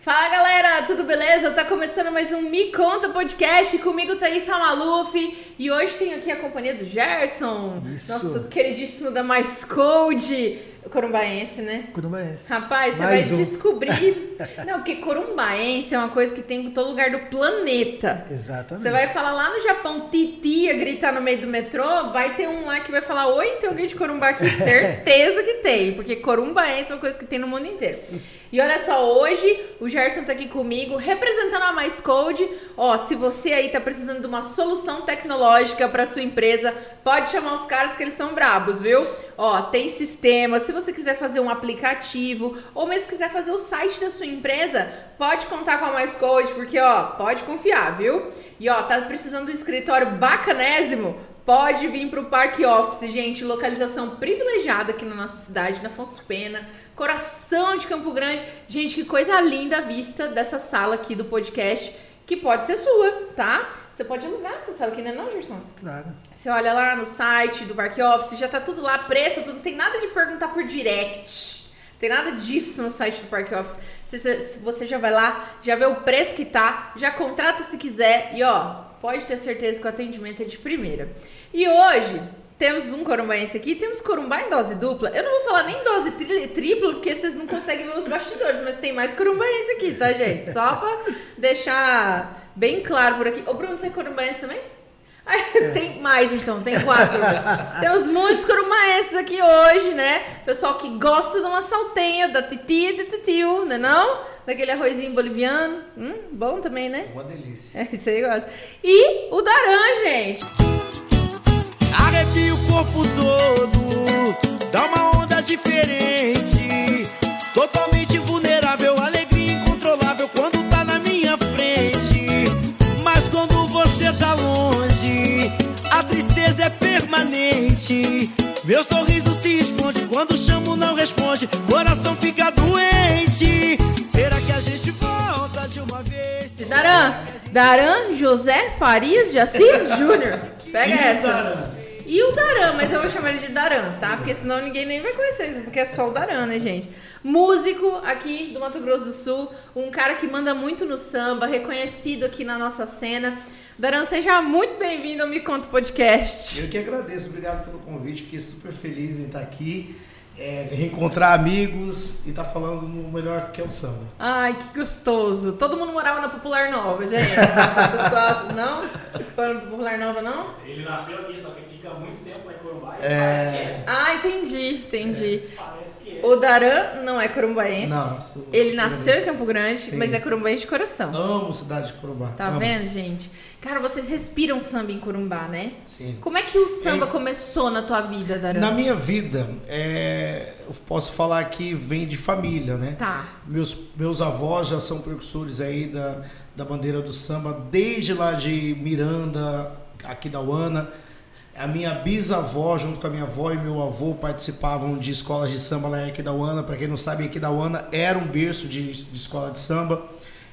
Fala galera, tudo beleza? Tá começando mais um Me Conta Podcast comigo, Thaís Ramaluf. E hoje tenho aqui a companhia do Gerson, Isso. nosso queridíssimo da Mais Code, corumbaense, né? Corumbaense. Rapaz, você Mais vai um. descobrir. Não, porque corumbaense é uma coisa que tem em todo lugar do planeta. Exatamente. Você vai falar lá no Japão, titia, gritar no meio do metrô, vai ter um lá que vai falar, oi, tem alguém de Corumbá aqui? Certeza que tem, porque corumbaense é uma coisa que tem no mundo inteiro. E olha só, hoje o Gerson tá aqui comigo, representando a Mais Code. Ó, se você aí tá precisando de uma solução tecnológica para sua empresa, pode chamar os caras que eles são brabos, viu? Ó, tem sistema, se você quiser fazer um aplicativo, ou mesmo quiser fazer o site da sua empresa, pode contar com a Mais Code, porque ó, pode confiar, viu? E ó, tá precisando de um escritório bacanésimo? Pode vir para o Parque Office, gente. Localização privilegiada aqui na nossa cidade, na Afonso Pena, coração de Campo Grande. Gente, que coisa linda a vista dessa sala aqui do podcast, que pode ser sua, tá? Você pode alugar essa sala aqui, né, não, Gerson? Claro. Você olha lá no site do Parque Office, já tá tudo lá, preço, tudo. Não tem nada de perguntar por direct. Tem nada disso no site do Parque Office. Você já vai lá, já vê o preço que tá, já contrata se quiser e ó, pode ter certeza que o atendimento é de primeira. E hoje temos um corumbaense aqui, temos corumbá em dose dupla. Eu não vou falar nem dose tri, tripla, porque vocês não conseguem ver os bastidores, mas tem mais corumbaense aqui, tá, gente? Só pra deixar bem claro por aqui. Ô, Bruno, você é corumbaense também? Ai, Tem mais então, tem quatro. Temos muitos corumbaenses aqui hoje, né? Pessoal que gosta de uma saltenha da titia e do titio, né não? Daquele arrozinho boliviano. Hum, bom também, né? Uma delícia. É isso aí, gosta. E o Daran, gente. Arrepia o corpo todo, dá uma onda diferente. Totalmente vulnerável, alegria incontrolável quando tá na minha frente. Mas quando você tá longe, a tristeza é permanente. Meu sorriso se esconde quando chamo, não responde. Coração fica doente. Será que a gente volta de uma vez? Daran. Daran José Farias de Assis Júnior. Pega essa. E o Daran, mas eu vou chamar ele de Daran, tá? Porque senão ninguém nem vai conhecer porque é só o Daran, né, gente? Músico aqui do Mato Grosso do Sul, um cara que manda muito no samba, reconhecido aqui na nossa cena. Daran, seja muito bem-vindo ao Me Conta Podcast. Eu que agradeço, obrigado pelo convite, fiquei super feliz em estar aqui, é, reencontrar amigos e estar falando no melhor que é o samba. Ai, que gostoso. Todo mundo morava na Popular Nova, gente. Pessoal, não? Foi na Popular Nova, não? Ele nasceu aqui, só que fica muito tempo lá em Corumbá e É. parece que é. Ah, entendi, entendi. É. O Daran não é corumbaense. Não, sou- Ele nasceu em Campo Grande, Sim. mas é corumbaense de coração. Amo cidade de Corumbá. Tá amo. vendo, gente? Cara, vocês respiram samba em Corumbá, né? Sim. Como é que o samba É. começou na tua vida, Daran? Na minha vida, é, eu posso falar que vem de família, né? Tá. Meus, meus avós já são precursores aí da, da bandeira do samba, desde lá de Miranda, aqui da Uana. A minha bisavó, junto com a minha avó e meu avô, participavam de escolas de samba lá em Aquidauana. Para quem não sabe, Aquidauana era um berço de, de escola de samba,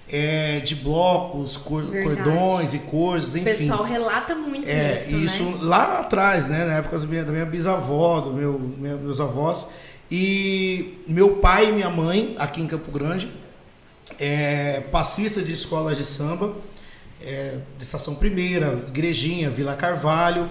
é, de blocos, cor- cordões e coisas, O enfim. pessoal relata muito É, isso, isso né? lá atrás, né? Na época da minha, da minha bisavó, do meu, meu- meus avós. E meu pai e minha mãe, aqui em Campo Grande, é, passista de escolas de samba, é, de Estação Primeira, Igrejinha, Vila Carvalho,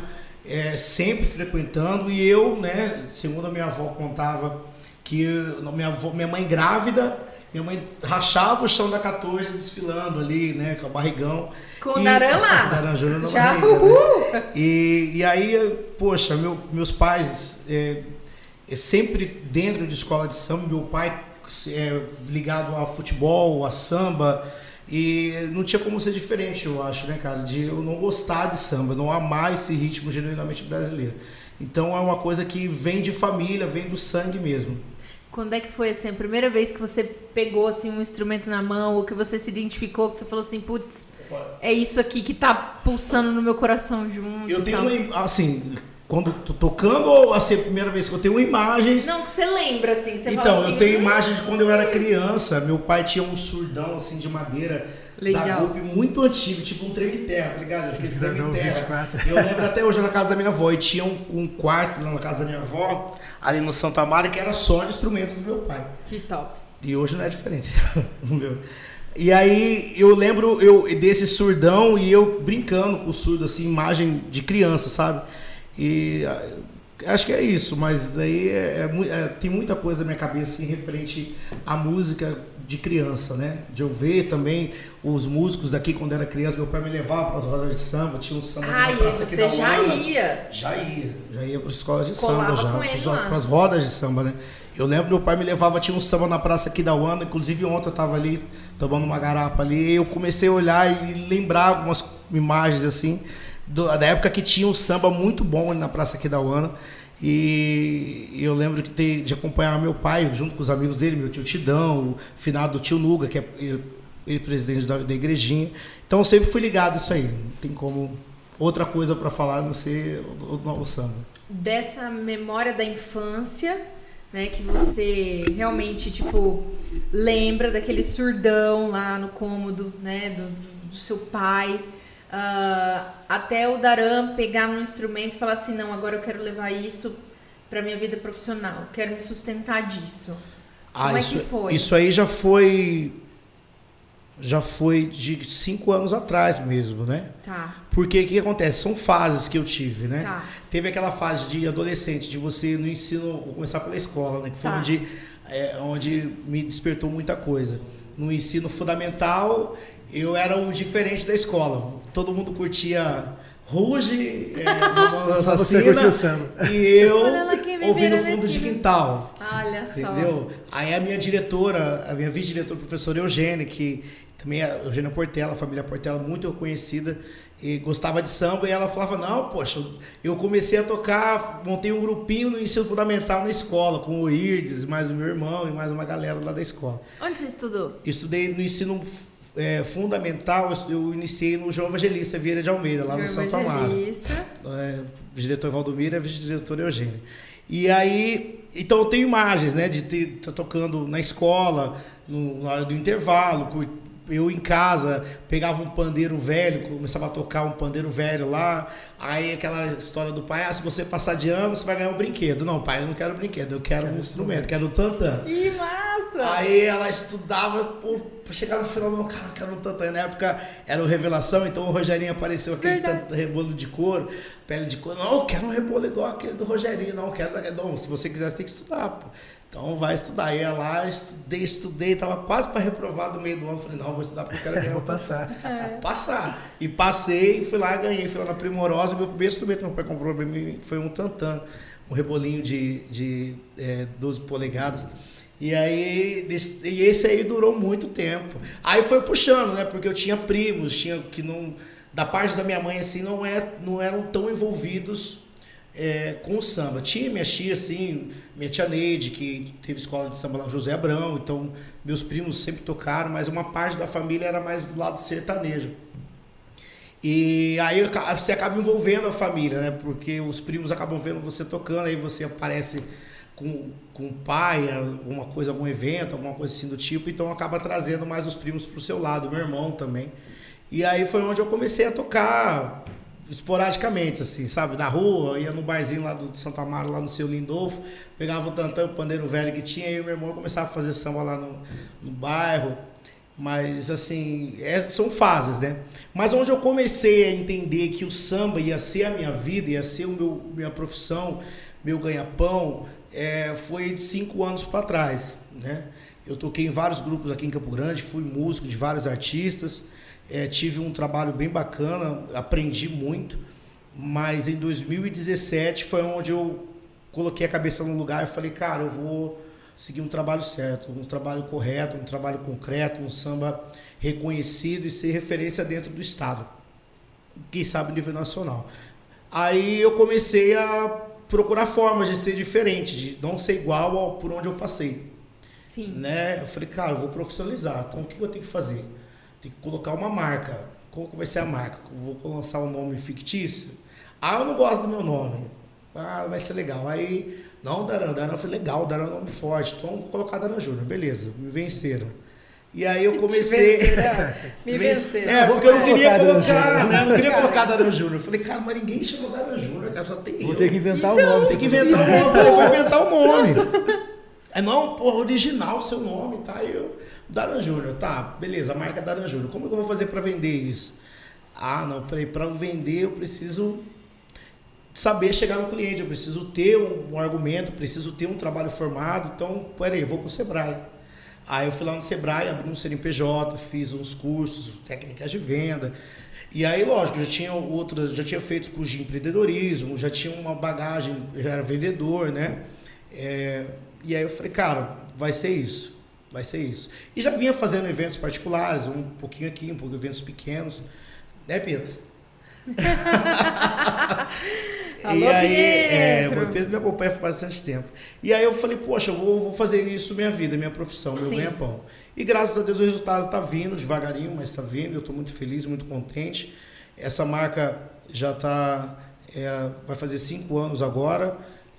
é, sempre frequentando. E eu, né, segundo a minha avó contava, que minha, avó, minha mãe grávida, minha mãe rachava o chão da 14 desfilando ali, né, com o barrigão. Com o Daran lá. Daran Júnior na Já, barriga, né? uhul! E, e aí, poxa, meu- meus pais, é, é sempre dentro de escola de samba, meu pai é, ligado a futebol, a samba, e não tinha como ser diferente, eu acho, né, cara, de eu não gostar de samba, não amar esse ritmo genuinamente brasileiro. Então é uma coisa que vem de família, vem do sangue mesmo. Quando é que foi assim, a primeira vez que você pegou assim um instrumento na mão ou que você se identificou, que você falou assim, putz, é isso aqui que tá pulsando no meu coração junto. Eu e tenho uma, assim, quando tô tocando ou assim, a primeira vez que eu tenho imagens. Não, que você lembra, assim. Você então, assim, eu tenho "Hum, imagens de quando eu era criança. Meu pai tinha um surdão assim de madeira da Legal. golpe muito antigo, tipo um treme-terra, tá ligado? Aquele treme-terra. 24. Eu lembro até hoje na casa da minha avó. E tinha um, um quarto lá na casa da minha avó, ali no Santa Amaro, que era só de instrumento do meu pai. Que top. E hoje não é diferente. o meu. E aí eu lembro eu desse surdão e eu brincando com o surdo, assim, imagem de criança, sabe? E ah, acho que é isso, mas daí é, é é, tem muita coisa na minha cabeça assim, referente à música de criança, né? De eu ver também os músicos aqui quando era criança, meu pai me levava para as rodas de samba, tinha um samba na praça aqui você da já Uana. ia. Já ia, já ia para escolas de Colava samba, já, lá. pras rodas de samba, né? Eu lembro meu pai me levava, tinha um samba na praça aqui da Uana, inclusive ontem eu tava ali tomando uma garapa ali, e eu comecei a olhar e lembrar algumas imagens assim, do- da época que tinha um samba muito bom ali na praça aqui da Uana. E eu lembro ter, de acompanhar meu pai junto com os amigos dele, meu tio Tidão, o finado tio Nuga, que é ele, ele presidente da, da igrejinha. Então eu sempre fui ligado a isso aí. Não tem como outra coisa para falar não ser o, o, samba. Dessa memória da infância, né? Que você realmente, tipo, lembra daquele surdão lá no cômodo, né? Do- do seu pai. Ah, até o Daram pegar no instrumento e falar assim, não, agora eu quero levar isso pra minha vida profissional. Quero me sustentar disso. Como é isso, que foi? isso aí já foi. Já foi de cinco anos atrás mesmo, né? Tá, Porque o que acontece? São fases que eu tive, né? tá. Teve aquela fase de adolescente, de você no ensino, começar pela escola, né? Que foi Tá. onde, é, onde me despertou muita coisa. No ensino fundamental, eu era o diferente da escola. Todo mundo curtia Ruge, é, Só você Assassina, curtiu o samba. E eu ouvindo fundo de quintal. Olha só. Entendeu? Aí a minha diretora, a minha vice-diretora, professora Eugênia, que também é Eugênia Portela, a família Portela, muito reconhecida, e gostava de samba, e ela falava, não, poxa, eu comecei a tocar, montei um grupinho no ensino fundamental na escola, com o Irdes, mais o meu irmão e mais uma galera lá da escola. Onde você estudou? Eu estudei no ensino é, fundamental, eu- iniciei no João Evangelista Vieira de Almeida, lá no João Santo Amaro Evangelista. é, diretor Valdomiro e a vice-diretora Eugênia. E aí, então eu tenho imagens, né, de ter tá tocando na escola, no, na hora do intervalo, eu em casa pegava um pandeiro velho, começava a tocar um pandeiro velho lá, aí aquela história do pai, ah, se você passar de ano, você vai ganhar um brinquedo. Não, pai, eu não quero brinquedo, eu quero um instrumento, quero um tantã. Que massa! Aí ela estudava, pô, chegar no final, não, cara, eu quero um tantã. Na época era o Revelação, então o Rogerinho apareceu aquele tantã- rebolo de couro, pele de couro. Não, eu quero um rebolo igual aquele do Rogerinho, não, eu quero. Não, se você quiser, você tem que estudar, pô. Então vai estudar. Aí ia lá, estudei, estudei, tava quase para reprovar do meio do ano. Falei, não, vou estudar porque eu quero ganhar Vou um passar. É. Passar. E passei, fui lá, ganhei, fui lá na Primorosa. Meu primeiro instrumento que meu pai comprou pra mim foi um tantã, um rebolinho de, de é, 12 polegadas. E aí, e esse aí durou muito tempo. Aí foi puxando, né? Porque eu tinha primos, tinha que não. Da parte da minha mãe, assim, não, é, não eram tão envolvidos é, com o samba. Tinha minha tia, assim, minha tia Neide, que teve escola de samba lá, José Abrão, então meus primos sempre tocaram, mas uma parte da família era mais do lado sertanejo. E aí você acaba envolvendo a família, né? Porque os primos acabam vendo você tocando, aí você aparece com, com o pai, alguma coisa, algum evento, alguma coisa assim do tipo, então acaba trazendo mais os primos pro seu lado, meu irmão também. E aí foi onde eu comecei a tocar esporadicamente, assim, sabe? Na rua, ia no barzinho lá do Santa Amaro, lá no seu Lindolfo, pegava o tantão, o pandeiro velho que tinha, e meu irmão começava a fazer samba lá no, no bairro. Mas, assim, é- são fases, né? Mas onde eu comecei a entender que o samba ia ser a minha vida, ia ser o meu, minha profissão, meu ganha-pão, é, foi de cinco anos para trás, né? Eu toquei em vários grupos aqui em Campo Grande, fui músico de vários artistas, é, tive um trabalho bem bacana, aprendi muito, mas em 2017 foi onde eu coloquei a cabeça no lugar e falei, cara, eu vou seguir um trabalho certo, um trabalho correto, um trabalho concreto, um samba reconhecido e ser referência dentro do estado, quem sabe nível nacional. Aí eu comecei a procurar formas de ser diferente, de não ser igual ao por onde eu passei Sim. né? Eu falei, cara, eu vou profissionalizar. Então o que eu tenho que fazer? Tem que colocar uma marca. Como que vai ser a marca? Eu vou lançar um nome fictício? Ah, eu não gosto do meu nome. Ah, vai ser legal. Aí, não, Daran, Daran foi legal, Daran é um nome forte. Então, vou colocar Daran Júnior. Beleza, me venceram. E aí eu comecei. venceram. Me venceram. É, porque eu não queria colocar né? Eu não queria colocar Daran Júnior. Eu falei, cara, mas ninguém chamou Daran Júnior, cara, só tem Vou eu. ter que inventar Então, o nome. Tem que inventar falou. nome. Eu falei, vou inventar um nome. É não, porra, original o seu nome, tá? Aí eu, Daran Júnior, tá, beleza, a marca é Daran Júnior. Como que eu vou fazer pra vender isso? Ah, não, peraí, pra vender eu preciso saber chegar no cliente, eu preciso ter um, um argumento, preciso ter um trabalho formado. Então, peraí, eu vou pro Sebrae. Aí eu fui lá no Sebrae, abri um CNPJ, fiz uns cursos, técnicas de venda. E aí, lógico, já tinha outras, já tinha feito curso de empreendedorismo, já tinha uma bagagem, já era vendedor, né? É, e aí eu falei, cara, vai ser isso, vai ser isso. E já vinha fazendo eventos particulares, um pouquinho aqui, um pouco eventos pequenos, né, Pedro? Alô, e aí, é, Pietro. o Pedro me acompanha faz bastante tempo. E aí eu falei, poxa, eu vou, vou fazer isso minha vida, minha profissão, meu ganha-pão. E graças a Deus o resultado está vindo, devagarinho, mas está vindo. Eu estou muito feliz, muito contente. Essa marca já está, vai fazer cinco anos agora.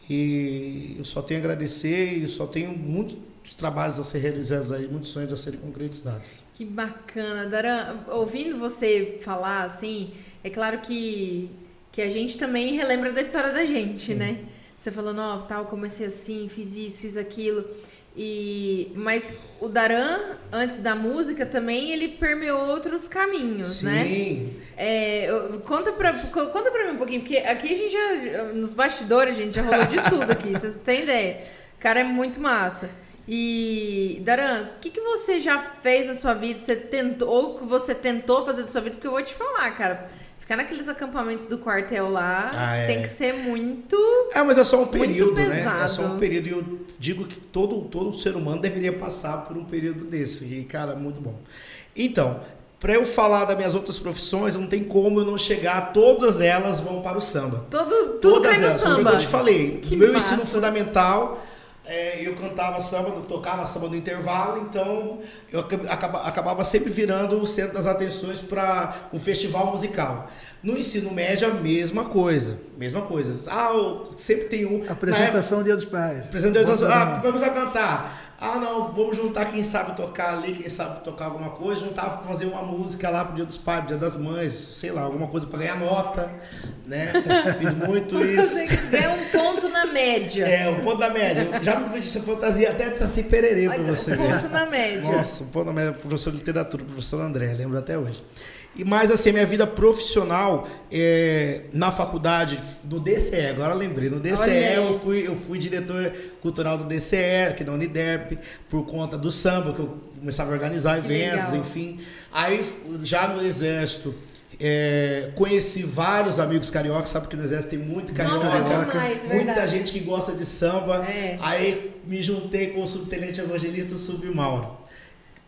E eu só tenho a agradecer e só tenho muitos trabalhos a ser realizados aí, muitos sonhos a serem concretizados. Que bacana, Daran. Ouvindo você falar assim, é claro que, que a gente também relembra da história da gente, né? Você falando, ó, tal, comecei assim, fiz isso, fiz aquilo. E mas o Daran, antes da música também, ele permeou outros caminhos, né? Sim. É, conta, pra, co- conta pra mim um pouquinho, porque aqui a gente já. Nos bastidores, a gente já rolou de tudo aqui, vocês têm ideia. O cara é muito massa. E, Daran, o que, que você já fez na sua vida? Você tentou, ou que você tentou fazer da sua vida? Porque eu vou te falar, cara. Ficar naqueles acampamentos do quartel lá Ah, é. tem que ser muito. É, mas é só um período, né? É só um período. E eu digo que todo, todo ser humano deveria passar por um período desse. E, cara, muito bom. Então, para eu falar das minhas outras profissões, não tem como eu não chegar. Todas elas vão para o samba. Todo, tudo Todas elas. Como samba. eu te falei. Que meu massa. ensino fundamental, é, eu cantava samba, tocava samba no intervalo, então eu acab- acaba- acabava sempre virando o centro das atenções para um festival musical. No ensino médio, a mesma coisa. Mesma coisa. Ah, sempre tem um. na época- Apresentação Dia dos Pais. Apresentando Bota ah, na- vamos lá cantar. Ah, não, vamos juntar quem sabe tocar ali, quem sabe tocar alguma coisa, juntar fazer uma música lá pro Dia dos Pais, Dia das Mães, sei lá, alguma coisa pra ganhar nota, né? Fiz muito isso. ganha um ponto na média. É, o ponto da média. Eu já me fiz essa fantasia até de Saci Pererê pra Olha, você um ver. ponto na média. Nossa, o ponto da média, professor de literatura, professor André, lembro até hoje. E mais assim, minha vida profissional é, na faculdade do DCE, agora lembrei, no DCE eu fui, eu fui diretor cultural do DCE, aqui da Uniderp, por conta do samba, que eu começava a organizar Que eventos, legal. enfim. Aí já no Exército. é, conheci vários amigos cariocas, sabe que no Exército tem muito carioca, Nossa, demais, muita verdade. gente que gosta de samba. É. Aí me juntei com o subtenente evangelista Submauro.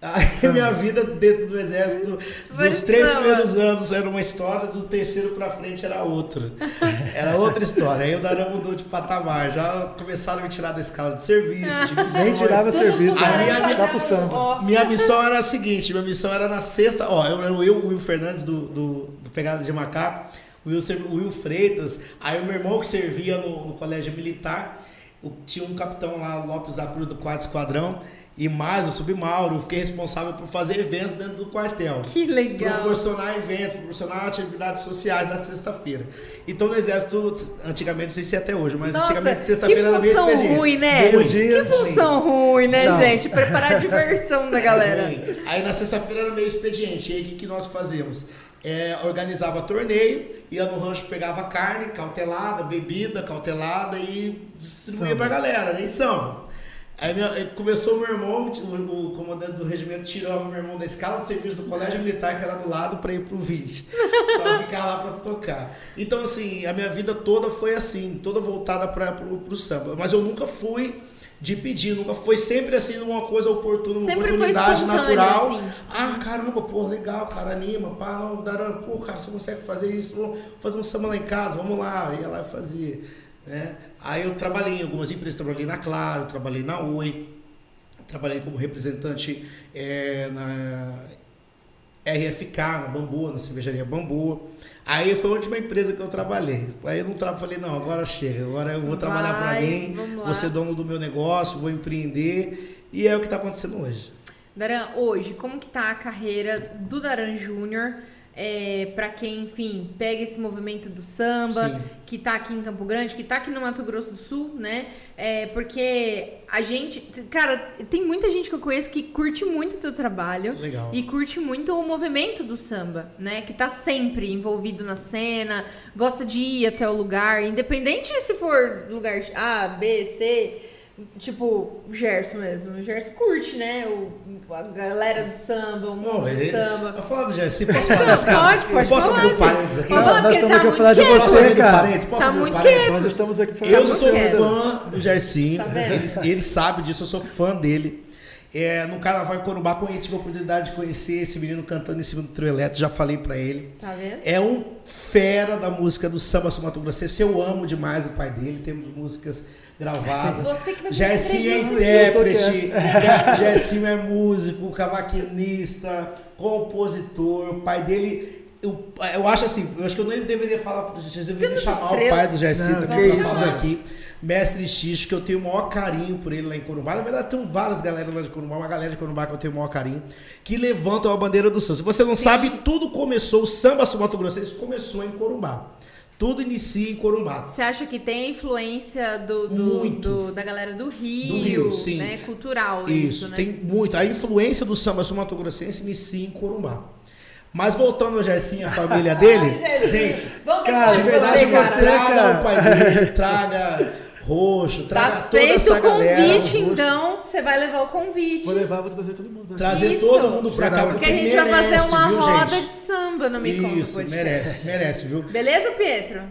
Aí minha vida dentro do exército, Foi dos três samba. primeiros anos era uma história, do terceiro pra frente era outra. Era outra história. Aí o Darão mudou de patamar. Já começaram a me tirar da escala de serviço, de missões. Nem tirava serviço, A né? minha- Só pro samba. Ó, Minha missão era a seguinte, minha missão era na sexta, ó, eu, eu, eu, o Will Fernandes do, do, do Pegada de Macaco, o Will, o Will Freitas, aí o meu irmão que servia no, no colégio militar, o- tinha um capitão lá, Lopes da Cruz do quarto esquadrão, e mais o Submauro, eu fiquei responsável por fazer eventos dentro do quartel. Que legal. Proporcionar eventos, proporcionar atividades sociais na sexta-feira. Então no exército, antigamente, não sei se é até hoje, mas Nossa, antigamente sexta-feira era que meio função expediente. ruim, né? Ruim. dia, Que função ruim, né, Tchau. gente? Preparar a diversão da galera. É, Aí na sexta-feira era meio expediente. E aí o que, que nós fazíamos? É, organizava torneio, ia no rancho, pegava carne, cautelada, bebida, cautelada e distribuía Samba. pra galera, nem samba. Aí, minha- começou o meu irmão, o, o comandante do regimento tirou o meu irmão da escala de serviço do colégio militar, que era do lado, para ir pro 20. pra ficar lá para tocar. Então, assim, a minha vida toda foi assim, toda voltada para pro, pro samba. Mas eu nunca fui de pedir, nunca foi sempre assim, uma coisa oportuna, uma Sempre oportunidade natural. assim. Ah, caramba, pô, legal, cara, anima, pá, não, Daran, pô, cara, você consegue fazer isso, vamos fazer um samba lá em casa, vamos lá, ia lá e fazia, né? Aí eu trabalhei em algumas empresas, trabalhei na Claro, trabalhei na Oi, trabalhei como representante é, na RFK, na Bambu, na cervejaria Bambu. Aí foi a última empresa que eu trabalhei. Aí eu não tra... falei, não, agora chega, agora eu vou trabalhar para mim, vou ser dono do meu negócio, vou empreender. E é o que está acontecendo hoje. Daran, hoje, como que tá a carreira do Daran Júnior? É, para quem, enfim, pega esse movimento do samba, Sim. que tá aqui em Campo Grande, que tá aqui no Mato Grosso do Sul, né? É, porque a gente. Cara, tem muita gente que eu conheço que curte muito o teu trabalho. Legal. E curte muito o movimento do samba, né? Que tá sempre envolvido na cena, gosta de ir até o lugar, independente se for lugar A, B, C. Tipo, o Gerson mesmo. O Gerson curte, né? O, a galera do samba, o mundo Não, do samba. eu falar do Jesse, posso falar desse cara? Pode, pode eu posso falar, abrir um parênteses aqui? Falar, Nós estamos tá aqui a muito falar de você, abrir um cara. parênteses? Posso Tá abrir um muito parênteses? Nós estamos aqui falando Eu de sou você. fã do Gersinho, Tá ele, ele sabe disso, eu sou fã dele. É, no Carnaval em Corumbá, conheci, tive a oportunidade de conhecer esse menino cantando em cima do trio elétrico, já falei pra ele. Tá vendo? É um fera da música do samba Mato Grossense. Eu amo demais o pai dele, temos músicas gravadas. Você que vai fazer Gersinho é intérprete, Gersinho é músico, cavaquinista, compositor. O pai dele. Eu, eu acho assim, eu acho que eu nem deveria falar pro Gersinho, eu deveria chamar estrelas. o pai do Gersinho Não, também que pra falar né? aqui. Mestre Xixo, que eu tenho o maior carinho por ele lá em Corumbá. Na verdade, tem várias galera lá de Corumbá, uma galera de Corumbá que eu tenho o maior carinho, que levantam a bandeira do samba. Se você não sabe, tudo começou, o samba sul Mato Grossense começou em Corumbá. Tudo inicia em Corumbá. Você acha que tem influência do, do- Muito. do- da galera do Rio, Do Rio, sim. né? Cultural Isso, isso, né? tem muito. A influência do samba sul Mato Grossense inicia em Corumbá. Mas voltando ao Gersinho, a família dele, Ai, gente, vamos ter cara, de verdade, você, cara. traga o pai dele, traga roxo, traga Tá toda feito essa o galera. convite, então você vai levar o convite. Vou levar, vou trazer todo mundo. né? Trazer Isso. todo mundo pra cá, porque, Porque a gente vai fazer merece, uma viu, roda gente? de samba no Me Conta Isso, merece, merece, viu? Beleza, Pietro?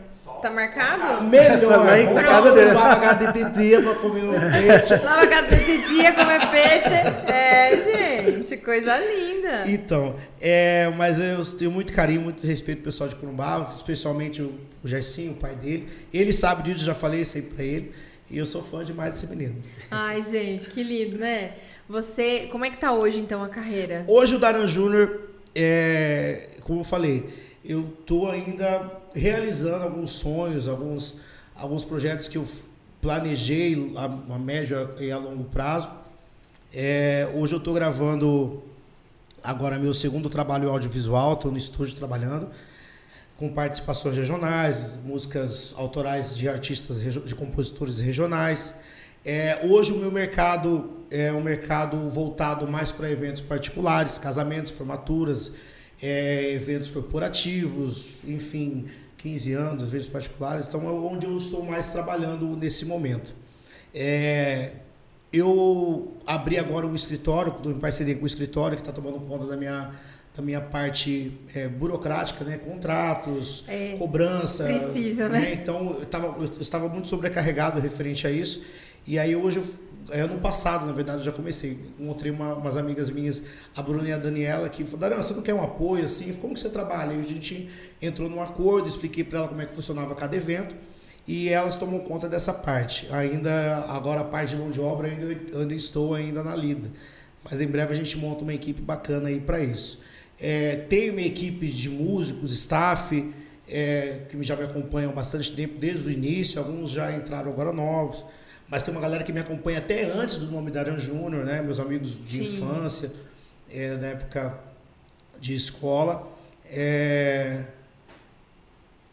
Tá marcado? Melhor, em- vamos na casa dele. no HDTT pra comer um peixe. Lava a casa de titia, comer peixe. É, gente, coisa linda. Então, é, mas eu tenho muito carinho, muito respeito pro pessoal de Corumbá, especialmente o, o Gersinho, o pai dele. Ele sabe disso, já falei isso aí pra ele. E eu sou fã demais desse menino. Ai, gente, que lindo, né? Você, como é que tá hoje, então, a carreira? Hoje o Daran Júnior, é, como eu falei, eu tô ainda realizando alguns sonhos, alguns, alguns projetos que eu planejei a, a médio e a longo prazo. É, hoje eu estou gravando agora meu segundo trabalho audiovisual, estou no estúdio trabalhando com participações regionais, músicas autorais de artistas, de compositores regionais. É, hoje o meu mercado é um mercado voltado mais para eventos particulares, casamentos, formaturas, é, eventos corporativos, enfim, 15 anos, eventos particulares. Então é onde eu estou mais trabalhando nesse momento. É, eu abri agora um escritório, estou em parceria com o escritório que está tomando conta da minha, da minha parte é, burocrática, né? contratos, É, cobrança. precisa, né? Então eu, tava, eu estava muito sobrecarregado referente a isso. E aí hoje, eu, ano passado, na verdade, já comecei. Encontrei uma, umas amigas minhas, a Bruna e a Daniela, que falaram, você não quer um apoio assim? Como que você trabalha? E a gente entrou num acordo, expliquei para ela como é que funcionava cada evento e elas tomam conta dessa parte. Ainda agora a parte de mão de obra ainda, ainda estou ainda na lida, mas em breve a gente monta uma equipe bacana aí para isso. É, tenho uma equipe de músicos, staff é, que já me acompanham bastante tempo desde o início. Alguns já entraram agora novos, mas tem uma galera que me acompanha até antes do nome da Aran Júnior, né? Meus amigos de Sim. infância, é, na época de escola. É,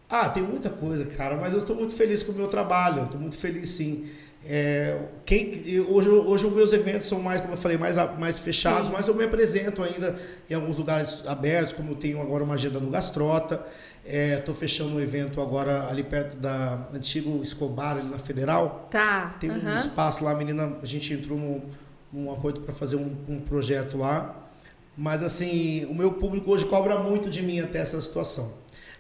ah, tem muita coisa, cara, mas eu estou muito feliz com o meu trabalho, estou muito feliz sim. É, quem, hoje, hoje os meus eventos são mais, como eu falei, mais, mais fechados, Sim. mas eu me apresento ainda em alguns lugares abertos, como eu tenho agora uma agenda no Gastrota. Estou fechando um evento agora ali perto da antigo Escobar, ali na Federal. Tá. Tem um aham. espaço lá, a menina, a gente entrou num, num acordo para fazer um, um projeto lá. Mas assim, o meu público hoje cobra muito de mim até essa situação.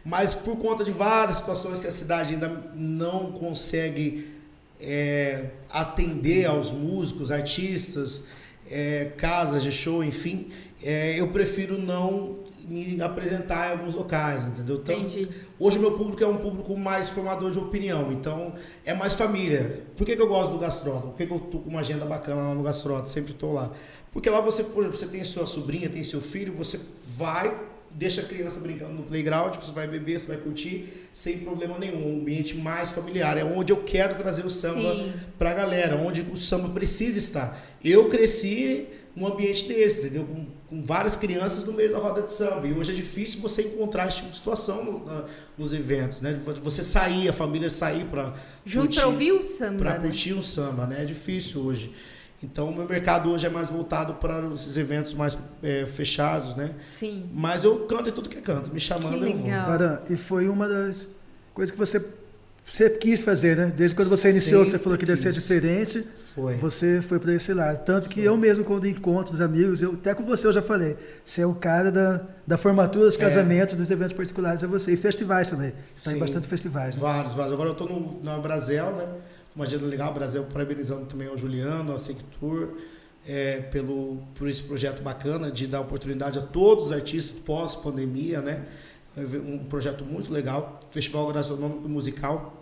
Mas por conta de várias situações que a cidade ainda não consegue é, atender aos músicos, artistas, é, casas de show, enfim, é, eu prefiro não me apresentar em alguns locais, entendeu? Tanto- Entendi. Hoje meu público é um público mais formador de opinião, então é mais família. Por que, que eu gosto do Gastrota? Por que, que eu tô com uma agenda bacana lá no Gastrota? Sempre tô lá. Porque lá você, por exemplo, você tem sua sobrinha, tem seu filho, você vai, deixa a criança brincando no playground, você vai beber, você vai curtir, sem problema nenhum. Um ambiente mais familiar. É onde eu quero trazer o samba Sim. pra galera, onde o samba precisa estar. Eu cresci num ambiente desse, entendeu? Com, com várias crianças no meio da roda de samba. E hoje é difícil você encontrar esse tipo de situação no- na- nos eventos, né? Você sair, a família sair pra Junto curtir, pra ouvir o samba, pra né? curtir um samba, né? É difícil hoje. Então o meu mercado hoje é mais voltado para esses eventos mais é, fechados, né? Sim. Mas eu canto em tudo que é canto. Me chamando Que eu vou. Taran, e foi uma das coisas que você você quis fazer, né? Desde quando você iniciou, que você Sempre falou que ia ser diferente, Foi. você foi para esse lado. Tanto que eu mesmo, quando encontro os amigos, eu, até com você eu já falei, você é o cara da, da formatura, dos É. casamentos, dos eventos particulares, é você. E festivais também. Você está em bastante festivais, né? Vários, vários. Agora eu tô no, na Brasel, né? Uma agenda legal, Brasil, parabenizando também ao Juliano, ao Sector, é, pelo, por esse projeto bacana de dar oportunidade a todos os artistas pós-pandemia, né? É Um projeto muito legal, Festival Gastronômico Musical.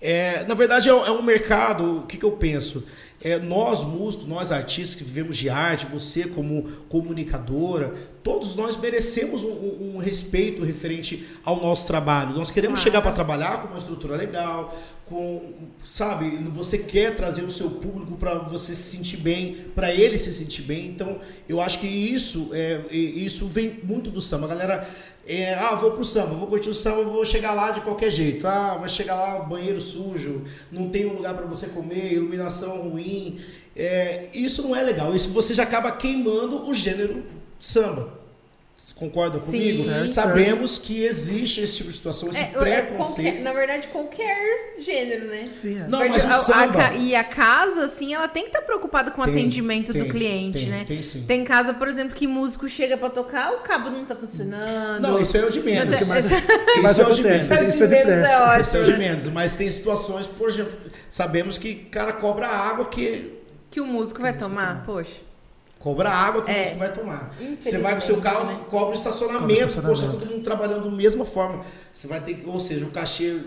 É, na verdade, é, um- é um mercado, o que, que eu penso? É, nós, músicos, nós artistas que vivemos de arte, você como comunicadora, todos nós merecemos um, um- respeito referente ao nosso trabalho. Nós queremos Claro. chegar para trabalhar com uma estrutura legal, com, sabe, você quer trazer o seu público para você se sentir bem, para ele se sentir bem. Então, eu acho que isso, é, isso vem muito do samba. A galera, é, ah, vou pro samba, vou curtir o samba, vou chegar lá de qualquer jeito. Ah, vai chegar lá, banheiro sujo, não tem um lugar para você comer, iluminação ruim. É, isso não é legal. Isso você já acaba queimando o gênero samba. Você Concorda Sim. comigo? Certo, Sabemos que existe esse tipo de situação, esse É, é preconceito. qualquer- na verdade, qualquer gênero, né? Sim, é. Não, Porque mas o a- a samba- ca- e a casa, assim, ela tem que estar preocupada com o Tem, atendimento tem, do cliente, tem, né? tem sim. Tem casa, por exemplo, que músico chega pra tocar, o cabo não tá funcionando. Não, isso é o de menos. Mas- mais- Isso mais é o de menos. isso é de menos é ótimo, Esse é o de né? menos. Mas tem situações, por exemplo, sabemos que o cara cobra água que. Que o músico vai tomar, poxa. Cobra água que É. músico vai tomar. Você vai com o seu carro, né? cobra o estacionamento, Cobra o poxa, estacionamento. todo mundo trabalhando da mesma forma. Você vai ter que, ou seja, o cachê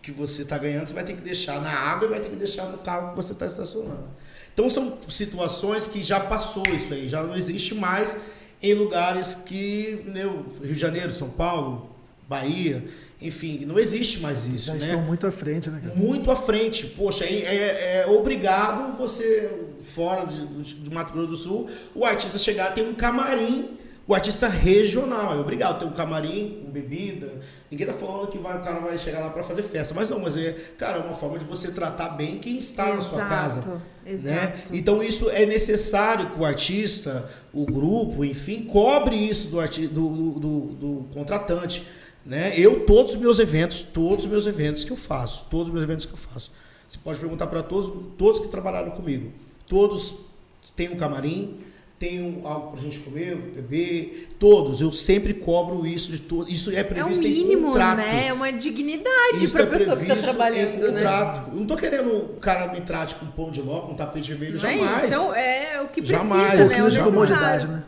que você está ganhando, você vai ter que deixar na água e vai ter que deixar no carro que você está estacionando. Então são situações que já passou isso aí, já não existe mais em lugares que, meu, Rio de Janeiro, São Paulo, Bahia, enfim, não existe mais isso, Já né? estão muito à frente, né? cara? muito à frente. Poxa, é, é- é obrigado você, fora de, do Mato Grosso do Sul, o artista chegar tem um camarim, o artista regional, é obrigado ter um camarim com bebida. Ninguém tá falando que vai, o cara vai chegar lá para fazer festa, mas não, mas é, cara, é uma forma de você tratar bem quem está na sua casa. Exato, Né? exato. Então isso é necessário que o artista, o grupo, enfim, cobre isso do, arti do, do, do- do contratante. Né? Eu, todos os meus eventos, todos os meus eventos que eu faço, todos os meus eventos que eu faço. Você pode perguntar para todos, todos que trabalharam comigo. Todos têm um camarim, têm um- algo pra gente comer, beber, todos. Eu sempre cobro isso de todos. Isso é É o previsto em mínimo, contrato. né? É uma dignidade Isso pra é pessoa que tá previsto trabalhando, em né? contrato. Eu não tô querendo o cara me trate com pão de ló, com tapete vermelho, Não jamais. isso, é o- é, o que precisa, Jamais, né? Um É o de comodidade, né?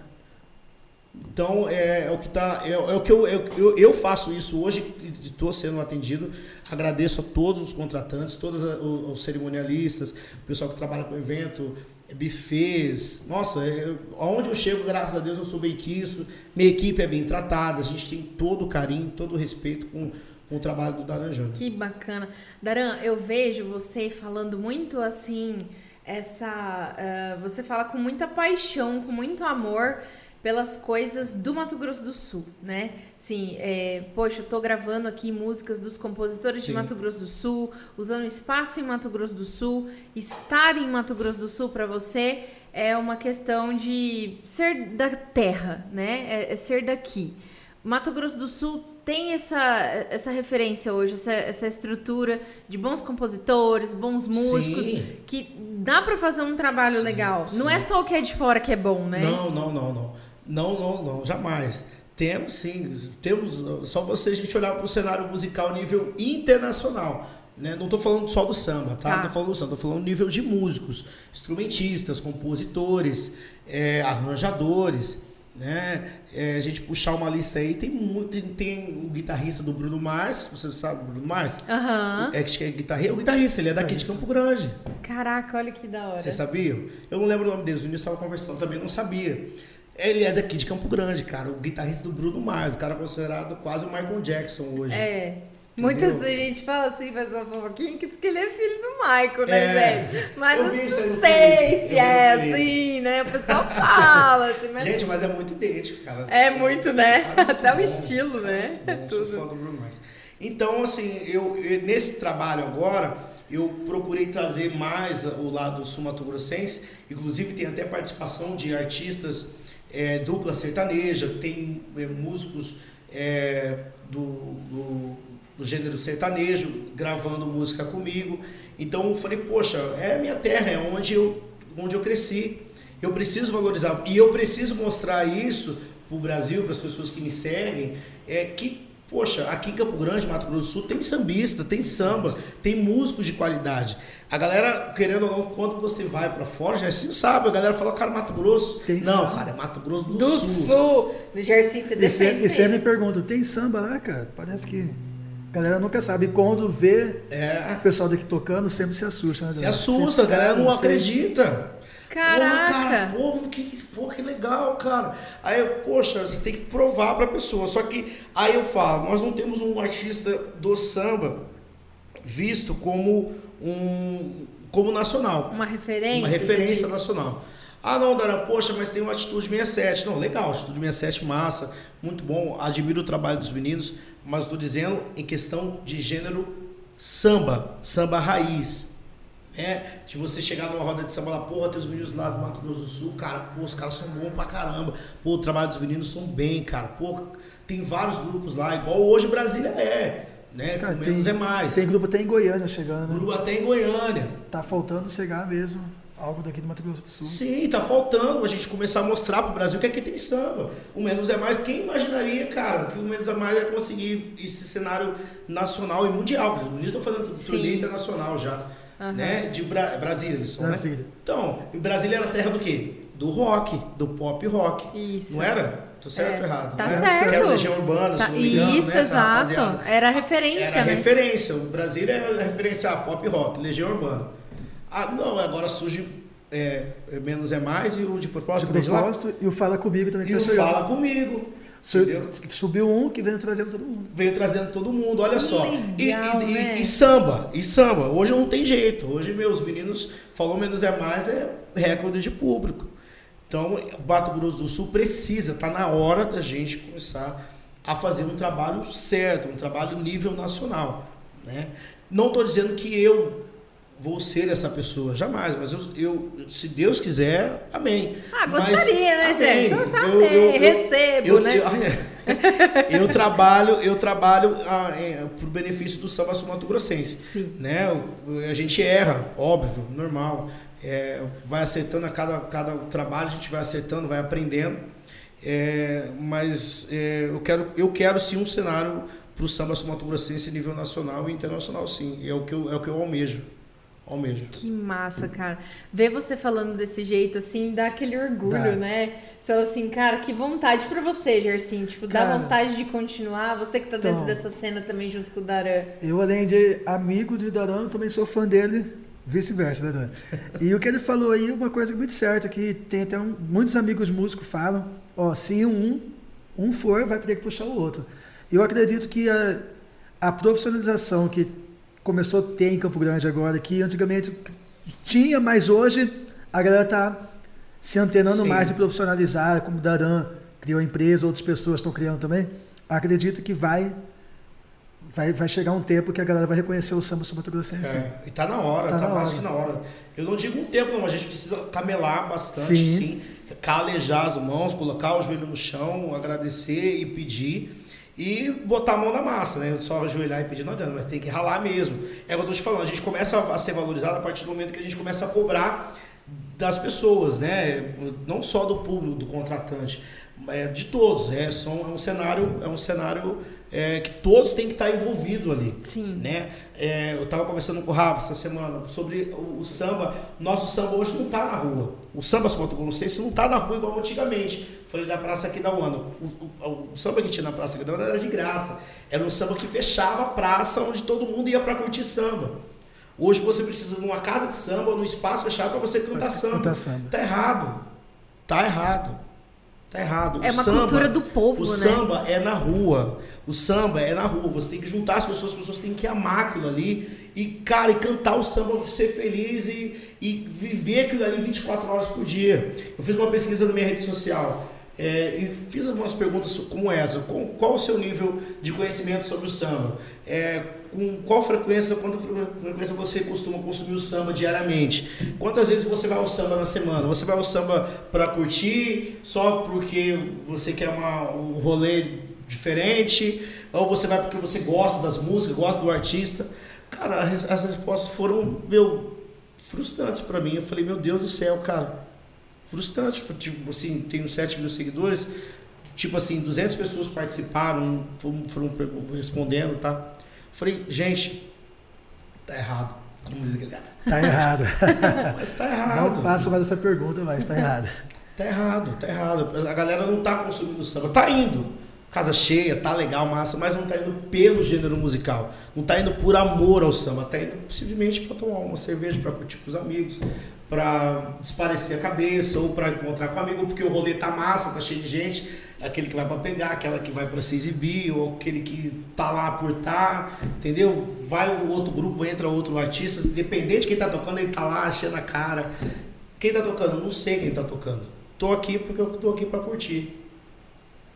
Então é, é o que tá, é, é o que eu, eu, eu, eu faço isso hoje estou sendo atendido. Agradeço a todos os contratantes, todos a- o- os cerimonialistas, o pessoal que trabalha com o evento, é, buffets. Nossa, é, aonde eu chego, graças a Deus, eu sou bem quisto. Minha equipe é bem tratada, a gente tem todo o carinho, todo o respeito com, com o trabalho do Daran Júnior. Que bacana. Daran, eu vejo você falando muito assim, essa. eh, você fala com muita paixão, com muito amor pelas coisas do Mato Grosso do Sul, né? Sim, é, poxa, eu tô gravando aqui músicas dos compositores de Sim. Mato Grosso do Sul, usando espaço em Mato Grosso do Sul, estar em Mato Grosso do Sul para você é uma questão de ser da terra, né? É, é ser daqui. Mato Grosso do Sul tem essa, essa referência hoje, essa, essa estrutura de bons compositores, bons músicos, Sim. que dá pra fazer um trabalho Sim, legal. Não é só o que é de fora que é bom, né? Não, não, não, não. Não, não, não, jamais. Temos sim, temos. Só você a gente olhar para o cenário musical nível internacional. Né? Não estou falando só do samba, tá? Tá. Não tô falando do samba, tô falando nível de músicos, instrumentistas, compositores, é, arranjadores. Né? É, a gente puxar uma lista aí, tem muito. Tem, tem o guitarrista do Bruno Mars, você sabe o Bruno Mars? Aham. É que é guitarrista, o guitarrista, ele é daqui de Campo Grande. Caraca, olha que da hora. Você sabia? Eu não lembro o nome dele, os meninos estavam conversando, também não sabia. Ele é daqui de Campo Grande, cara, o guitarrista do Bruno Mars, o cara considerado quase o Michael Jackson hoje. É. Entendeu? Muitas vezes a gente fala assim, faz uma fofoquinha que diz que ele é filho do Michael, né, É. velho? Mas Eu aí não sei eu se vi é assim, né? O pessoal fala, assim, mas Gente, mas é muito idêntico, cara. é muito, né? Cara, muito Até o bom. estilo, né? Muito bom, sou Tudo. fã do Bruno Mars. Então, assim, eu, eu- nesse trabalho agora, eu procurei trazer mais o lado sul-mato-grossense. Inclusive, tem até participação de artistas é, dupla sertaneja, tem é, músicos é, do, do, do gênero sertanejo gravando música comigo. Então, eu falei, poxa, é minha terra, é onde eu, onde eu cresci. Eu preciso valorizar. E eu preciso mostrar isso para o Brasil, para as pessoas que me seguem, é que, poxa, aqui em Campo Grande, Mato Grosso do Sul, tem sambista, tem samba, tem músicos de qualidade. A galera, querendo ou não, quando você vai para fora, já assim sabe, a galera fala, cara, Mato Grosso. Tem não, samba. cara, é Mato Grosso do, Do Sul. sul, do Jersey, você E você, defende e você me sim. pergunta, tem samba lá, cara? Parece que a galera nunca sabe. E quando vê É. o pessoal daqui tocando, sempre se assusta, né? Se assusta, a Sempre, galera não sei. acredita. Caraca. Porra, cara, porra, que, porra, que legal, cara. Aí, eu, poxa, você tem que provar pra pessoa. Só que aí eu falo, nós não temos um artista do samba visto como um como nacional. Uma referência. Uma referência nacional. Ah, não, Dara, poxa, mas tem uma Atitude 67. Não, legal, Atitude 67, massa, muito bom. Admiro o trabalho dos meninos, mas estou dizendo em questão de gênero samba, samba raiz. Né? De você chegar numa roda de samba lá, porra, tem os meninos lá do Mato Grosso do Sul, cara, pô, os caras são bons pra caramba. Pô, o trabalho dos meninos são bem, cara. Pô, tem vários grupos lá, igual hoje Brasília é. Né? Cara, Com menos é mais. Tem grupo até em Goiânia chegando, né? Grupo até em Goiânia. Tá faltando chegar mesmo algo daqui do Mato Grosso do Sul. Sim, tá faltando a gente começar a mostrar pro Brasil que aqui tem samba. O Menos é Mais, quem imaginaria, cara, que o Menos é Mais ia conseguir esse cenário nacional e mundial. Os meninos estão fazendo turnê internacional já, Aham. né? De Bra Brasília, eles são, né? Brasília. Então, e Brasília era a terra do quê? Do rock, do pop rock. Isso. Não era? Tô certo É, ou errado? tá Né? certo. Que era Legião Urbana, Tá- engano, Isso, né? Exato. rapaziada. Era a referência, Era a né? referência. O Brasília é a referência a pop rock, Legião Urbana. Ah, não, agora surge é, Menos é Mais e o de propósito. De propósito, e o Fala Comigo também E o. Fala Comigo. Entendeu? Subiu um que veio trazendo todo mundo. Veio trazendo todo mundo, olha Que só. E- legal, e, e- né? e samba, e samba. Hoje não tem jeito. Hoje meus meninos falou menos é mais é recorde de público. Então, Bato Grosso do Sul precisa, tá na hora da gente começar a fazer um trabalho certo, um trabalho nível nacional, né? Não estou dizendo que eu vou ser essa pessoa, jamais, mas eu, eu se Deus quiser, amém. Ah, Mas- gostaria, né, amém. gente? Só saber, Eu- eu- eu- recebo, eu, né? eu- eu trabalho, eu trabalho ah, é, pro benefício do samba sul-mato grossense. Sim. Né? A gente erra, óbvio, normal. É, vai acertando a cada, cada trabalho, a gente vai acertando, vai aprendendo. É, mas é, eu, quero, eu quero sim um cenário para o samba sul-mato grossense nível nacional e internacional, sim. É o que eu, é o que eu almejo. Almejo. Que massa, cara. Ver você falando desse jeito, assim, dá aquele orgulho, Dá. né? Você fala assim, cara, que vontade pra você, Gercinho. Tipo, dá Cara. vontade de continuar. Você que tá dentro Então. dessa cena também junto com o Daran. Eu, além de amigo do Idarano, também sou fã dele, vice-versa, né, Dan? E o que ele falou aí uma coisa muito certa, que tem até um- muitos amigos músicos falam, ó, se um, um for, vai ter que puxar o outro. Eu acredito que a, a profissionalização que começou a ter em Campo Grande agora, que antigamente tinha, mas hoje a galera tá se antenando Sim. mais em profissionalizar, como o Daran criou a empresa, outras pessoas estão criando também. Acredito que vai vai, vai chegar um tempo que a galera vai reconhecer o samba sul grossense É, e tá na hora, Tá tá, na mais hora. que na hora. Eu não digo um tempo, não, mas a gente precisa camelar bastante, Sim. sim. Calejar as mãos, colocar o joelho no chão, agradecer e pedir. E botar a mão na massa, né? Só ajoelhar e pedir não adianta, mas tem que ralar mesmo. É o que eu tô te falando, a gente começa a ser valorizado a partir do momento que a gente começa a cobrar das pessoas, né? Não só do público, do contratante, é, de todos. É, são, é um cenário, é um cenário é, que todos têm que estar envolvidos ali. Sim. Né? É, eu estava conversando com o Rafa essa semana sobre o, o samba. Nosso samba hoje não está na rua. O samba Santa Grossense não está na rua igual antigamente. Falei da Praça aqui da Uana. O, o, o, samba que tinha na Praça aqui da Uana era de graça. Era um samba que fechava a praça onde todo mundo ia para curtir samba. Hoje você precisa de uma casa de samba, num espaço fechado para você cantar samba. Cantar samba. Tá errado. Tá errado. Tá errado. É O uma samba- cultura do povo, O né? samba é na rua. O samba é na rua. Você tem que juntar as pessoas, as pessoas têm que amar aquilo ali. E, cara, e cantar o samba, ser feliz e, e viver aquilo ali 24 horas por dia. Eu fiz uma pesquisa na minha rede social. é, e fiz algumas perguntas como essa. Com- Qual o seu nível de conhecimento sobre o samba? É, com qual frequência, quanta fre- frequência você costuma consumir o samba diariamente? Quantas vezes você vai ao samba na semana? Você vai ao samba para curtir, só porque você quer uma- um rolê diferente? Ou você vai porque você gosta das músicas, gosta do artista? Cara, as respostas foram, meu, frustrantes para mim. Eu falei, meu Deus do céu, cara, frustrante. Tipo assim, tenho 7 mil seguidores, tipo assim, 200 pessoas participaram, foram, foram respondendo, tá? Falei, gente, tá errado. Como diz aquele cara. Tá errado. Mas tá errado. Não faço mais essa pergunta, mas tá errado. Tá errado, tá errado. A galera não tá consumindo samba. Tá indo. Casa cheia, tá legal, massa, mas não tá indo pelo gênero musical. Não tá indo por amor ao samba. Tá indo simplesmente para tomar uma cerveja, para curtir com os amigos, para desaparecer a cabeça ou para encontrar com o amigo, porque o rolê tá massa, tá cheio de gente. Aquele que vai para pegar, aquela que vai para se exibir, ou aquele que tá lá por tá, entendeu? Vai o outro grupo, entra outro artista, independente de quem tá tocando, ele tá lá achando a cara. Quem tá tocando? Não sei quem tá tocando. Tô aqui porque eu tô aqui pra curtir.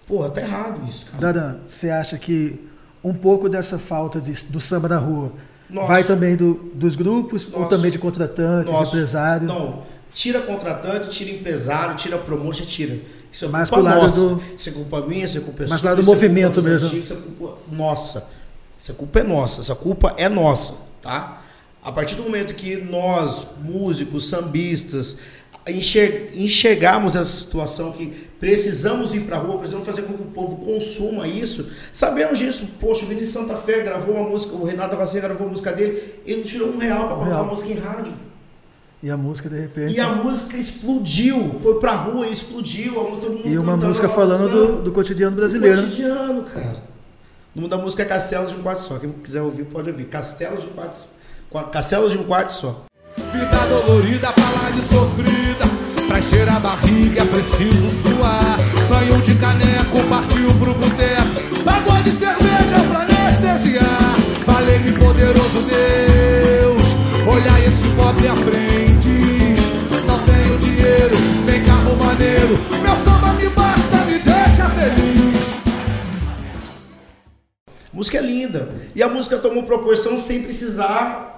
Porra, tá errado isso, cara. Dadan, você acha que um pouco dessa falta de- do samba na rua Nossa. vai também do- dos grupos ou Nossa. também de contratantes, Nossa. empresários? Não. Tira contratante, tira empresário, tira promotor, tira. Isso é Mais culpa nossa. do- Isso é culpa minha, isso é culpa sua, pro lado do é movimento mesmo. antigos, Isso é culpa nossa. Essa culpa é nossa. Essa culpa é nossa, tá? A partir do momento que nós, músicos, sambistas, enxer- enxergarmos essa situação que precisamos ir pra rua, precisamos fazer com que o povo consuma isso, sabemos disso. Poxa, o Vinícius Santa Fé gravou uma música, o Renato Vacinha gravou a música dele, ele não tirou um real pra colocar a música em rádio. E a música, de repente. E a música explodiu, foi pra rua e explodiu, a música- todo mundo E uma cantando, música falando do, do cotidiano Do brasileiro. né? cotidiano, cara. O nome da música é Castelos de um Quarto Só. Quem quiser ouvir, pode ouvir. Castelos de um Quarto Só. Castelos de um Quarto Só. Vida dolorida, falar de sofrida. Pra encher a barriga é preciso suar. Banho de caneco, partiu pro boteco. Pagou de cerveja pra anestesiar. Falei-me, poderoso Deus. Olhar esse pobre aprendiz. Não tenho dinheiro, nem carro maneiro. Meu samba me basta, me deixa feliz. A música é linda. E a música tomou proporção sem precisar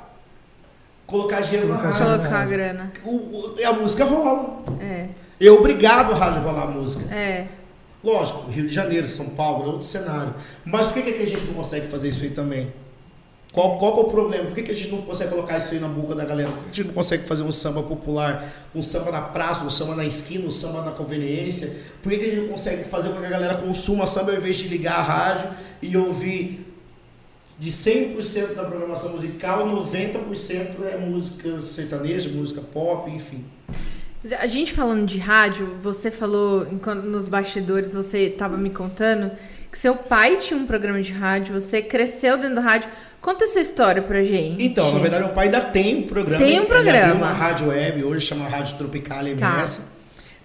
colocar dinheiro Colocar na rádio. Colocar a grana. O- o- a música rola. É, É obrigado a rádio rolar a música. é. Lógico, Rio de Janeiro, São Paulo, é outro cenário. Mas por que, que a gente não consegue fazer isso aí também? Qual, qual é o problema? Por que, que a gente não consegue colocar isso aí na boca da galera? Por que a gente não consegue fazer um samba popular, um samba na praça, um samba na esquina, um samba na conveniência? Por que, que a gente não consegue fazer com que a galera consuma samba ao invés de ligar a rádio e ouvir de 100% da programação musical, 90% é música sertaneja, música pop, enfim. A gente falando de rádio, você falou nos bastidores, você estava me contando que seu pai tinha um programa de rádio, você cresceu dentro da rádio. Conta essa história pra gente. Então, na verdade, meu pai ainda tem um programa. Tem um Ele programa. abriu uma rádio web, hoje chama Rádio Tropical MS. Tá.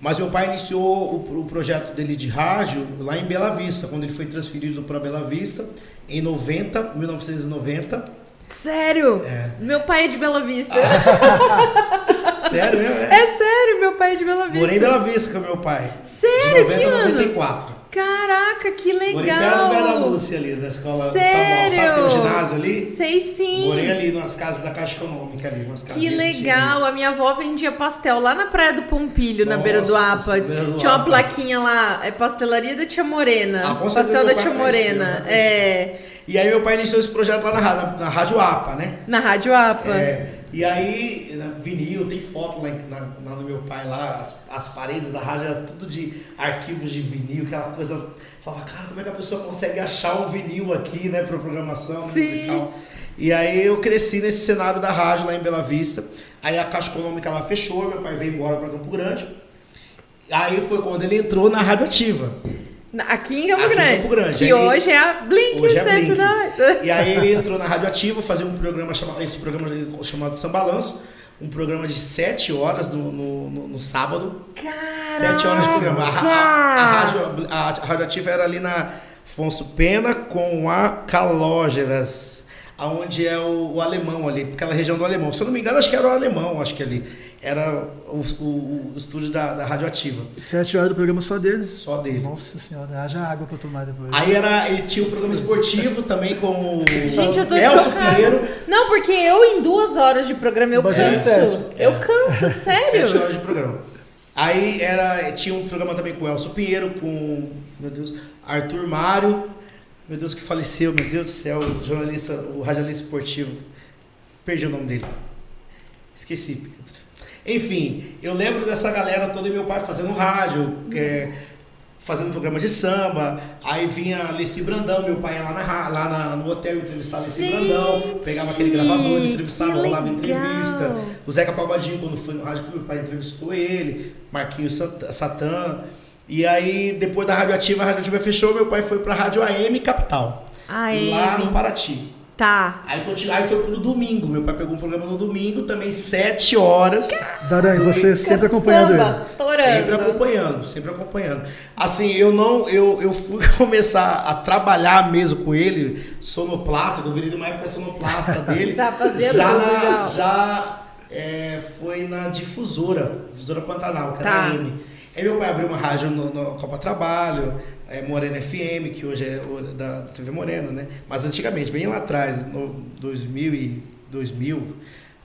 Mas meu pai iniciou o, o projeto dele de rádio lá em Bela Vista, quando ele foi transferido para Bela Vista, em 90, 1990. Sério? É. Meu pai é de Bela Vista. Sério, mesmo? É. É sério, meu pai é de Bela Vista. Morei em Bela Vista com meu pai. Sério? De 90 Que a ano? 94. Caraca, que legal. Morei perto da Vera Lúcia ali, da escola Sério? estadual. Sabe, tem um ginásio ali? Sei sim. Morei ali nas casas da Caixa Econômica ali. Umas Que legal, a minha avó vendia pastel lá na Praia do Pompilho, na Nossa, beira do APA. beira do Tinha uma APA. plaquinha lá, é pastelaria da Tia Morena. Ah, pastel da Tia Morena. É, E aí meu pai iniciou esse projeto lá na, na, na Rádio APA, né? na Rádio APA. É, E aí, vinil, tem foto lá, na, na- no meu pai lá, as, as paredes da rádio eram tudo de arquivos de vinil, aquela coisa. Falava, cara, como é que a pessoa consegue achar um vinil aqui, né, pra programação Sim. musical? E aí eu cresci nesse cenário da rádio lá em Bela Vista. Aí a Caixa Econômica lá fechou, meu pai veio embora pra Campo Grande. Aí foi quando ele entrou na Rádio Ativa. Aqui em Campo Aqui em Grande. Campo Grande. Que Aí- hoje é a Blink Hoje é Blink. 102. E aí ele entrou na Rádio Ativa, fazia um programa chamado, esse programa chamado Sambalanço, um programa de 7 horas no, no, no- no sábado. 7 horas de programa. A, a- a rádio, a, a Rádio Ativa era ali na Afonso Pena com a Calógeras, aonde é o, o alemão ali, aquela região do alemão. Se eu não me engano, acho que era o alemão, acho que ali. Era o, o- o estúdio da, da Rádio Ativa. Sete horas do programa só deles. Só dele. Nossa senhora, haja água pra tomar depois. Aí era, ele tinha um programa esportivo também com o Gente, eu tô Nelson chocada. Pinheiro. Não, porque eu em duas horas de programa eu Mas é canso. sério. Eu canso, sério. Sete horas de programa. Aí era, tinha um programa também com o Elcio Pinheiro, com, meu Deus, Arthur Mário, meu Deus, que faleceu, meu Deus do céu, o jornalista, o radialista esportivo. Perdi o nome dele. Esqueci, Pedro. Enfim, eu lembro dessa galera toda e meu pai fazendo rádio, é, fazendo programa de samba. Aí vinha Alessi Brandão, meu pai ia lá, na, lá na- no hotel entrevistar Alessi Brandão, pegava aquele gravador, entrevistava, rolava entrevista. O Zeca Pagodinho, quando foi no rádio, meu pai entrevistou ele, Marquinhos Satã. E aí, depois da Rádio Ativa, a Rádio Ativa fechou, meu pai foi pra Rádio AM Capital. AM. Lá no Paraty. Tá. Aí, continu- aí foi pro domingo. Meu pai pegou um programa no domingo, também sete horas. Daran, você sempre acompanhando Samba, ele. torando. Sempre acompanhando, sempre acompanhando. Assim, eu não, eu, eu fui começar a trabalhar mesmo com ele, sonoplasta, eu virei numa época sonoplasta dele. Já fazia já, na- já é, foi na difusora, difusora Pantanal, que era Tá. a M. Aí meu pai abriu uma rádio no, no Copa Trabalho, é, Morena FM, que hoje é o- da TV Morena, né? Mas antigamente, bem lá atrás, no 2000 e 2000,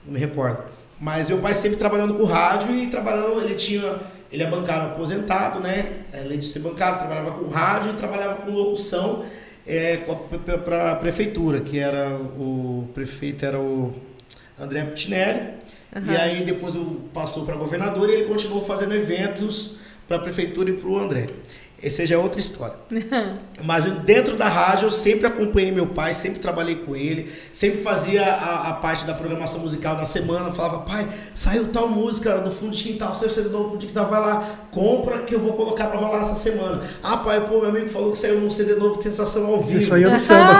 não me recordo. Mas meu pai sempre trabalhando com rádio e trabalhando, ele tinha, ele é bancário aposentado, né? Além de ser bancário, trabalhava com rádio e trabalhava com locução é, para a prefeitura, que era o prefeito era o André Putinelli. E aí depois eu passou para governador e ele continuou fazendo eventos para a prefeitura e para o André. Essa já é outra história. Mas dentro da rádio eu sempre acompanhei meu pai, sempre trabalhei com ele, sempre fazia a, a parte da programação musical na semana. Falava, pai, saiu tal música do fundo de quintal, saiu CD novo do fundo de quintal, vai lá, compra que eu vou colocar para rolar essa semana. Ah, pai, pô, meu amigo falou que saiu um CD novo de sensação ao Você vivo. só ia no samba,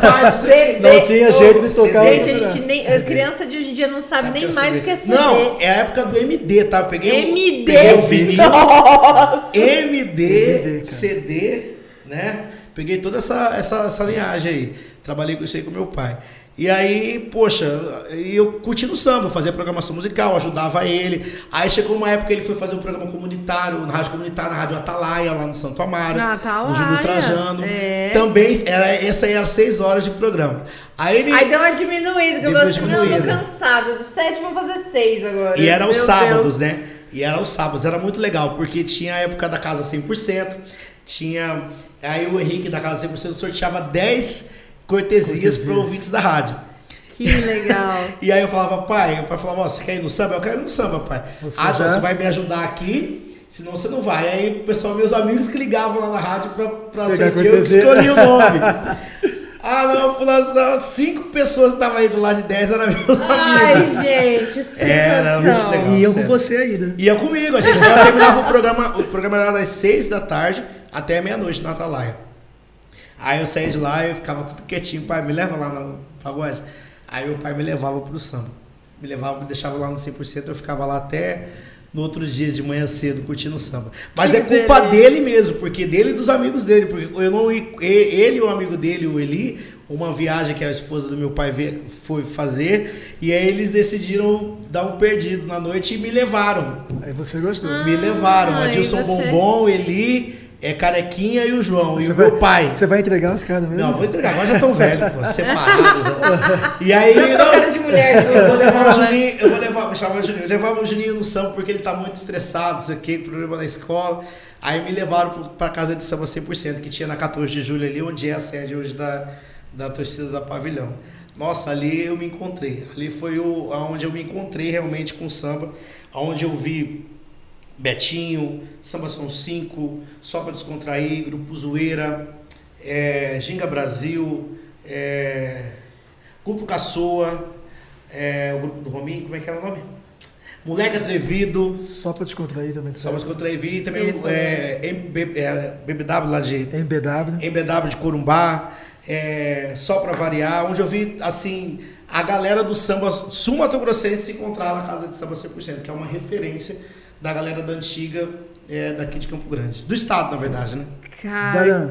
pai, você... Não tinha jeito de tocar. Gente, a gente graça. nem, criança de dia não sabe, Sabe nem que é mais o que é CD. Não, é a época do MD, tá? Eu peguei, o- MD. peguei o vinil, Nossa. MD, MD. CD, né? Peguei toda essa, essa, essa linhagem aí. Trabalhei com isso aí com meu pai. E aí, poxa, e eu curti no samba, fazia programação musical, ajudava ele. Aí chegou uma época que ele foi fazer um programa comunitário, na rádio comunitária, na rádio Atalaia, lá no Santo Amaro. Na Atalaia, do Júlio Trajano. é. Também, era, essa aí era seis horas de programa. Aí ele. Aí deu uma diminuída, que eu falei assim, não, eu tô cansado. De sete vamos fazer seis agora. E era os Meu sábados, Deus. né? E era os sábados, era muito legal, porque tinha a época da Casa 100%, tinha. Aí o Henrique da Casa 100% sorteava 10 cortesias para ouvintes da rádio. Que legal. E aí eu falava, pai, o pai falava, ó, você quer ir no samba? Eu quero ir no samba, pai. Você ah, já- você vai me ajudar aqui, senão você não vai. Aí o pessoal, meus amigos que ligavam lá na rádio sortear, eu que cortesia. escolhi o nome. ah, não, fulano, cinco pessoas que estavam indo lá de 10 eram meus Ai, amigos. gente, sem Era noção. muito legal. E iam com você ainda. Ia comigo, a gente já terminava o programa, o programa era das 6 da tarde até meia-noite na Atalaia. Aí eu saía de lá e eu ficava tudo quietinho, pai, me leva lá no pagode. Aí o pai me levava pro samba. Me levava, me deixava lá no 100%, eu ficava lá até no outro dia de manhã cedo curtindo o samba. Mas Que é culpa beleza. dele mesmo, porque dele e dos amigos dele, porque eu não ele e o amigo dele, o Eli, uma viagem que a esposa do meu pai foi fazer, e aí eles decidiram dar um perdido na noite e me levaram. Aí você gostou. Me levaram. Ah, Adilson? Bombom, Eli, é Carequinha e o João. e Você o vai, meu pai. Você vai entregar os caras mesmo? Não, vou entregar. Agora já estão velhos, pô, separados. E aí, Já trocaram de mulher eu vou levar o? Juninho, eu vou levar, chamar de Juninho, eu levava o Juninho no samba porque ele tá muito estressado, isso aqui, problema na escola. Aí me levaram pra casa de samba 100%, que tinha na 14 de julho ali, onde é a sede hoje da, da torcida da Pavilhão. Nossa, ali eu me encontrei. Ali foi o, onde eu me encontrei realmente com o samba, onde eu vi Betinho, Samba São 5, Só para Descontrair, Grupo Zoeira, é, Ginga Brasil, é, Grupo Caçoa, é, o grupo do Rominho, como é que era o nome? Moleque Atrevido, Só pra descontrair também. Só para Descontrair, vi também é, MB, é, BBW lá de MBW. MBW de Corumbá, é, só para variar, onde eu vi assim a galera do samba sul-mato-grossense se encontrar na casa de samba 100%, que é uma referência da galera da antiga é, daqui de Campo Grande, do estado na verdade, né? Cara,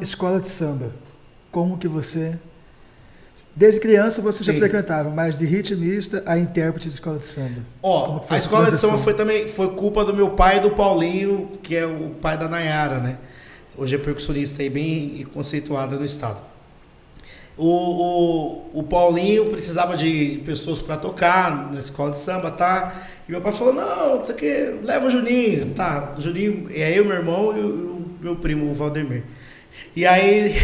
escola de samba. Como que você. Desde criança você já Sim. frequentava, mas de ritmista a intérprete de escola de samba. Ó, a escola de samba foi também foi culpa do meu pai e do Paulinho, que é o pai da Nayara, né? Hoje é percussionista aí bem conceituada no estado. O, o, o Paulinho precisava de pessoas para tocar na escola de samba, tá? E meu pai falou: não, você quer, leva o Juninho, tá? O Juninho é eu, meu irmão e o, meu primo, o Valdemir. E aí,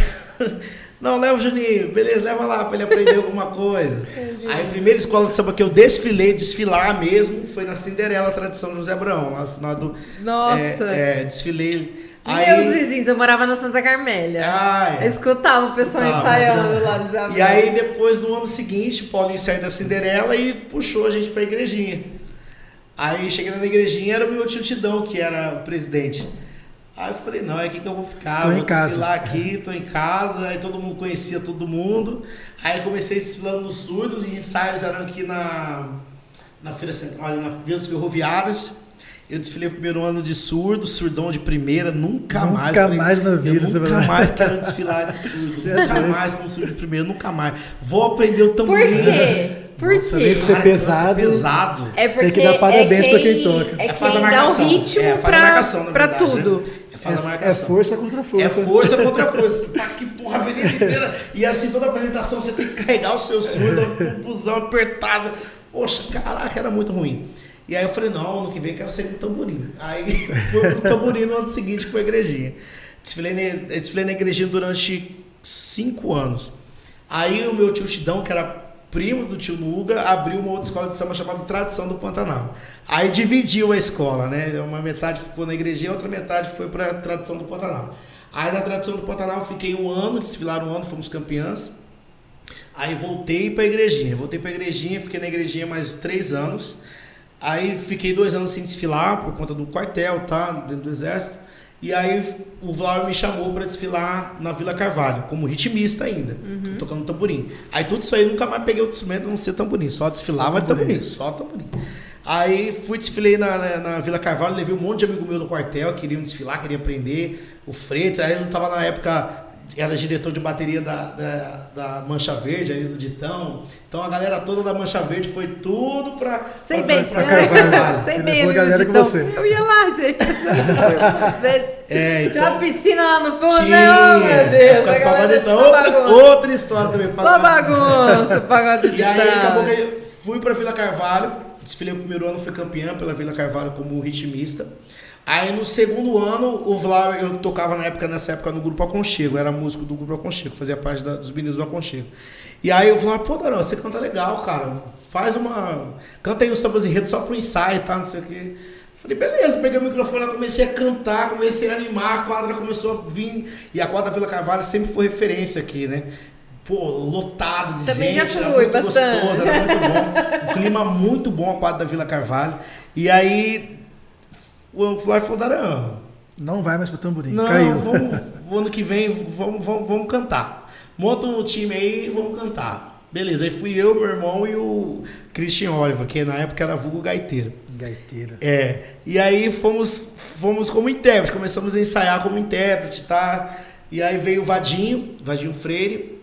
não, leva o Juninho, beleza, leva lá para ele aprender alguma coisa. Aí a primeira escola de samba que eu desfilei, desfilar mesmo, foi na Cinderela Tradição José Abraão, lá no final do. Nossa. É, é, desfilei. Meus vizinhos, eu morava na Santa Carmélia. Ah, é. escutava o pessoal Escutava, ensaiando lá no Zé E aí depois no ano seguinte, Paulinho saiu da Cinderela e puxou a gente pra igrejinha. Aí cheguei na igrejinha, era o meu tio Tidão, que era o presidente. Aí eu falei, não, é aqui que eu vou ficar, Tô vou em casa. desfilar aqui, tô em casa, aí todo mundo conhecia todo mundo. Aí comecei desfilando no surdo, os ensaios eram aqui na, na Feira Central, ali na Vila dos Ferroviários. Eu desfilei o primeiro ano de surdo, surdão de primeira, nunca, Nunca mais. Falei, mais na vida, Eu nunca mais quero desfilar de surdo. É nunca mais com surdo de primeira, nunca mais. Vou aprender o Por tamborim. quê? Por Nossa, quê? além de ser que negócio pesado. pesado. É porque que dar parabéns é pra quem toca. É É, faz a quem dá o ritmo É, faz a pra, marcação, na pra verdade, tudo. né? É, faz a É, é força contra É força. força contra força. Tá que porra, a avenida inteira. E assim, toda apresentação você tem que carregar o seu surdo, um busão apertado. Poxa, caraca, era muito ruim. E aí eu falei, não, ano que vem eu quero sair com tamborim. Aí fui pro tamborim no ano seguinte com a igrejinha. Desfilei na, desfilei na igrejinha durante cinco anos. Aí o meu tio Tidão, que era primo do tio Nuga, abriu uma outra escola de samba chamada Tradição do Pantanal. Aí dividiu a escola, né? Uma metade ficou na igrejinha, a outra metade foi para Tradição do Pantanal. Aí na Tradição do Pantanal fiquei um ano, desfilaram um ano, fomos campeãs. Aí voltei para a igrejinha. Voltei para a igrejinha, fiquei na igrejinha mais três anos. Aí fiquei dois anos sem desfilar por conta do quartel, tá? Dentro do exército. E aí o Vlaur me chamou para desfilar na Vila Carvalho, como ritmista ainda, tocando tamborim. Aí tudo isso aí nunca mais peguei outro instrumento a não ser tamborim, só desfilava Só tamborim. tamborim, só tamborim. Aí fui desfilei na, na, na Vila Carvalho, levei um monte de amigo meu do quartel, queriam desfilar, queriam aprender o Freitas. Aí eu não tava na época, era diretor de bateria da, da, da Mancha Verde, ali do Ditão. Então a galera toda da Mancha Verde foi tudo pra, Sei pra, bem. pra Carvalho. Sei Você bem, levou a galera com então, você. Eu ia lá, gente. Às vezes. É, Tinha uma então- piscina lá no fundo, Tinha. né? Oh, meu Deus. A galera então, só outra, outra história também. Só bagunça, pagode de E aí acabou que eu fui pra Vila Carvalho, desfilei o primeiro ano, fui campeã pela Vila Carvalho como ritmista. Aí no segundo ano, o Vlau, eu tocava na época, nessa época no Grupo Aconchego, era músico do Grupo Aconchego, fazia parte da- dos meninos do Aconchego. E aí eu falei, pô, Darão, você canta legal, cara, faz uma... Canta aí um sambas enredo só pro ensaio, tá, não sei o quê. Falei, beleza, peguei o microfone lá, comecei a cantar, comecei a animar, a quadra começou a vir, e a quadra Vila Carvalho sempre foi referência aqui, né? Pô, lotada de Também já gente, era fui, muito bastante. gostoso, era muito bom. Um clima muito bom a quadra da Vila Carvalho. E aí, o Flávio falou, Darão, Não vai mais pro tamborim. não, Caiu. vamos, o ano que vem vamos, vamos, vamos cantar. Monta um time aí e vamos cantar. Beleza, aí fui eu, meu irmão e o Christian Oliver, que na época era vulgo gaiteiro. Gaiteira. É, e aí fomos, fomos como intérprete, começamos a ensaiar como intérprete, tá? E aí veio o Vadinho, Vadinho Freire,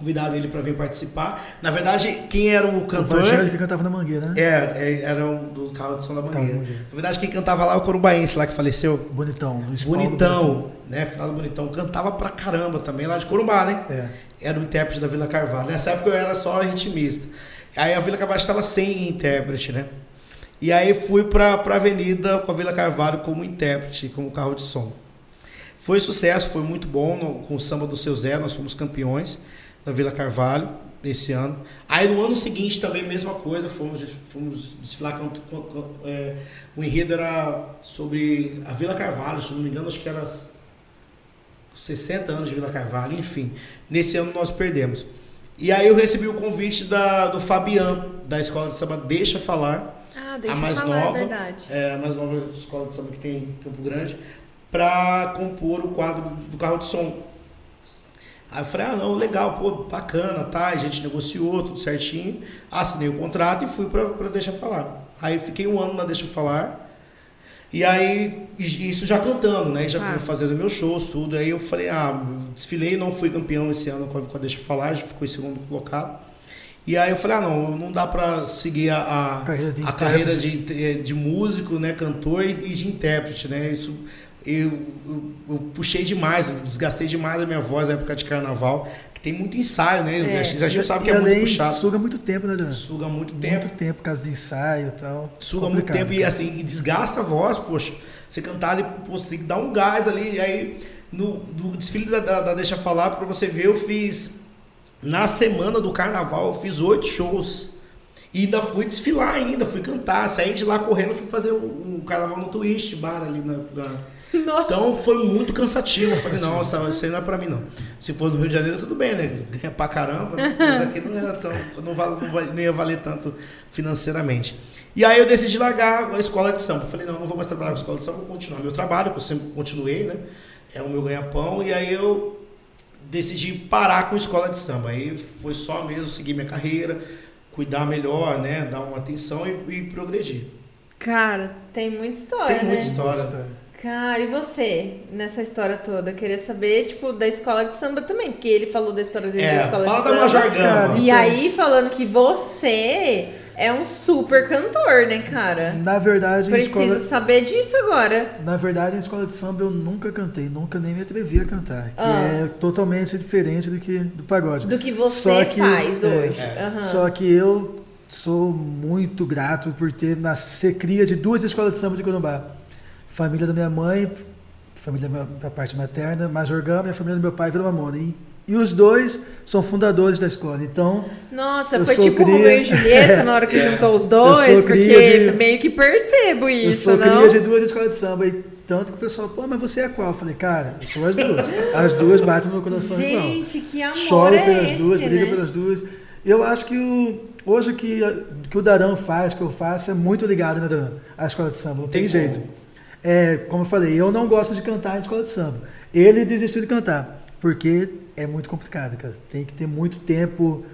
convidaram ele para vir participar. Na verdade, quem era o O cantor... Evangelho que cantava na mangueira, né? É, é, era um dos carros de som da Mangueira. Na verdade, quem cantava lá é o Corumbaense, lá que faleceu. Bonitão. Luiz Paulo Bonitão, né? Final do Bonitão. Cantava pra caramba também, lá de Corumbá, né? É. Era o intérprete da Vila Carvalho. Nessa época eu era só ritmista. Aí a Vila Carvalho estava sem intérprete, né? E aí fui pra, pra avenida com a Vila Carvalho como intérprete, como carro de som. Foi sucesso, foi muito bom no- com o samba do seu Zé, nós fomos campeões da Vila Carvalho. nesse ano. Aí no ano seguinte também, mesma coisa, fomos, fomos desfilar. Com, com- com- é, o enredo era sobre a Vila Carvalho, se não me engano, acho que era 60 anos de Vila Carvalho, enfim. Nesse ano nós perdemos. E aí eu recebi o convite da, do Fabian, da escola de samba Deixa Falar. Ah, deixa a mais falar, nova, é verdade. é, a mais nova escola de samba que tem em Campo Grande, para compor o quadro do carro de som. Aí eu falei, ah não, legal, pô, bacana, tá? A gente negociou tudo certinho, assinei o contrato e fui pra, pra Deixa Falar. Aí eu fiquei um ano na Deixa Falar. E aí, isso já cantando, né? Já Ah. fui fazendo meus shows, tudo. Aí eu falei, ah, desfilei, não fui campeão esse ano com a, Deixa Falar, já ficou em segundo colocado. E aí eu falei, ah, não, não dá pra seguir a, a, Carreira de a carreira de, inte- de músico, né, cantor e de intérprete, né? Isso eu, eu, eu puxei demais, eu desgastei demais a minha voz na época de carnaval, que tem muito ensaio, né? É. A gente sabe que e é muito puxado. suga muito tempo, né, Dan? Suga muito tempo. Muito tempo por causa do ensaio e tal. Suga muito tempo e assim, e desgasta a voz, poxa. Você cantar ali, pô, você tem que dar um gás ali. E aí, no, do desfile da, da, da Deixa Falar, pra você ver, eu fiz. Na semana do carnaval, eu fiz oito shows. E ainda fui desfilar ainda, fui cantar. Saí de lá correndo, fui fazer um, um carnaval no Twist Bar ali na- na, Nossa. então foi muito cansativo. Eu falei, nossa, isso aí não é pra mim não. Se for no Rio de Janeiro, tudo bem, né? Ganha pra caramba, mas aqui não era tão. Não, vale- não, não ia valer tanto financeiramente. E aí eu decidi largar a escola de samba. Eu falei, não, não vou mais trabalhar com a escola de samba, vou continuar meu trabalho, que eu sempre continuei, né? É o meu ganha-pão. E aí eu decidi parar com a escola de samba. Aí foi só mesmo seguir minha carreira, cuidar melhor, né? Dar uma atenção e, e progredir. Cara, tem muita história, Tem muita né? história. Cara, e você, nessa história toda? Eu queria saber, tipo, da escola de samba também, porque ele falou da história dele da É, escola fala de da samba. Major Gama. E Então- aí, falando que você é um super cantor, né, cara? Na verdade, em Preciso escola, saber disso agora. na verdade, em escola de samba eu nunca cantei, nunca nem me atrevi a cantar. Que Ah. é totalmente diferente do que do pagode. Do que você Só que- faz é, hoje. é. Aham. Só que eu sou muito grato por ter nascido ser cria de duas escolas de samba de Corumbá. Família da minha mãe, família da minha- parte materna, Major Gama, e a família do meu pai, Vila Mamona. E, e os dois são fundadores da escola. Então, Nossa, Eu foi sou tipo cria- Romeu e Julieta na hora que juntou os dois, Eu porque de- meio que percebo eu isso, sou não? cria de duas escolas de samba. E tanto que o pessoal, pô, mas você é qual? Eu falei, cara, eu sou as duas. As duas batem no meu coração igual. Gente, que amor Choro é pelas esse, duas, briga né? pelas duas. Eu acho que o, hoje o que, que o Darão faz, que eu faço, é muito ligado, né, Darão? À escola de samba. Não tem, Tem jeito. como. É, como eu falei, eu não gosto de cantar em escola de samba. Ele desistiu de cantar, porque é muito complicado, cara. Tem que ter muito tempo,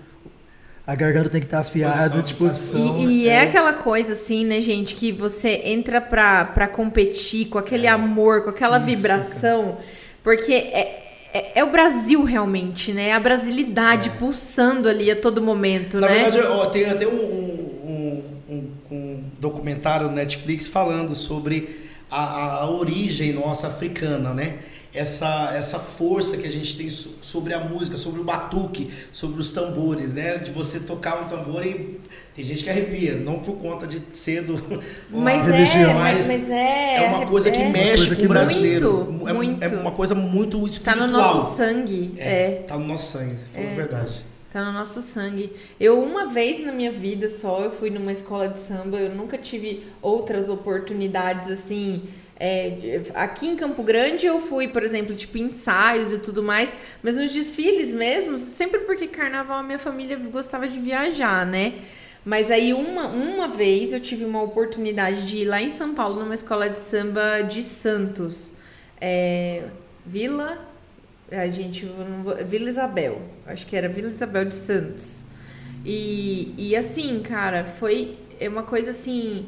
a garganta tem que estar afiada, Disposição, disposição. E, e é. aquela coisa assim, né, gente, que você entra pra, pra competir com aquele amor, com aquela Isso, vibração, porque é, é, é o Brasil realmente, né? A brasilidade pulsando ali a todo momento, Na né? verdade, ó, tem até um, um, um- um documentário no Netflix falando sobre a, a- origem nossa africana, né? Essa, essa força que a gente tem so- sobre a música, sobre o batuque, sobre os tambores, né? De você tocar um tambor e tem gente que arrepia, não por conta de ser do. mas, uma é, mas, mas é, é uma coisa que é, mexe coisa com que o brasileiro. Muito, é, muito. é uma coisa muito Tá espiritual. no nosso sangue, é. Tá no nosso sangue, foi É. verdade. Tá no nosso sangue. Eu, uma vez na minha vida só, eu fui numa escola de samba, eu nunca tive outras oportunidades assim. é, aqui em Campo Grande eu fui, por exemplo, tipo, ensaios e tudo mais, mas nos desfiles mesmo, sempre porque carnaval a minha família gostava de viajar, né? Mas aí uma, uma vez eu tive uma oportunidade de ir lá em São Paulo numa escola de samba de Santos. É, Vila. A gente, Vila Isabel. Acho que era Vila Isabel de Santos. E, e assim, cara, foi é uma coisa assim.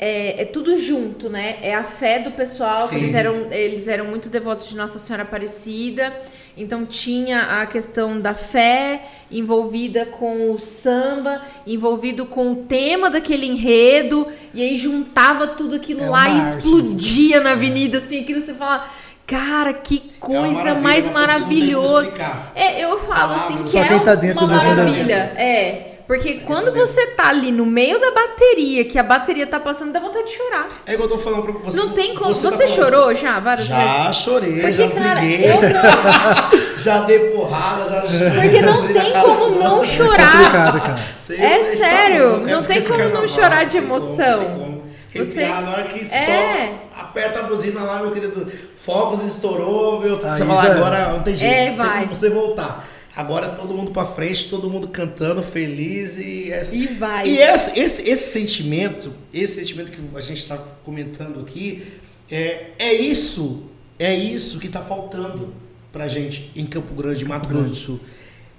É, é tudo junto, né? É a fé do pessoal, eles eram, eles eram muito devotos de Nossa Senhora Aparecida. Então tinha a questão da fé envolvida com o samba, envolvido com o tema daquele enredo, e aí juntava tudo aquilo É lá e arte, explodia na avenida, assim, aquilo você fala, cara, que É coisa maravilha, mais não tem maravilhosa. É, eu falo assim que Só é tá dentro uma maravilha. É, Porque quando você tá ali no meio da bateria, que a bateria tá passando, dá vontade de chorar. É igual eu tô falando pra você. não tem como. Você, tá falando chorou assim, já várias Já vezes? chorei, Porque, já cara, briguei, não. já dei porrada, já Porque não Abri na tem cara como não chorar. Você É está sério, é não tem como não chorar de não tem como, emoção. Você- na hora que É. solta, aperta a buzina lá, meu querido. Fogos estourou, meu. Aí você fala, já é. agora não tem jeito. É, não tem vai. como você voltar. Agora todo mundo pra frente, todo mundo cantando, feliz e. é- E vai. E esse, esse, esse sentimento, esse sentimento que a gente está comentando aqui, é, é isso, é isso que está faltando pra gente em Campo Grande, Mato Grosso do Sul.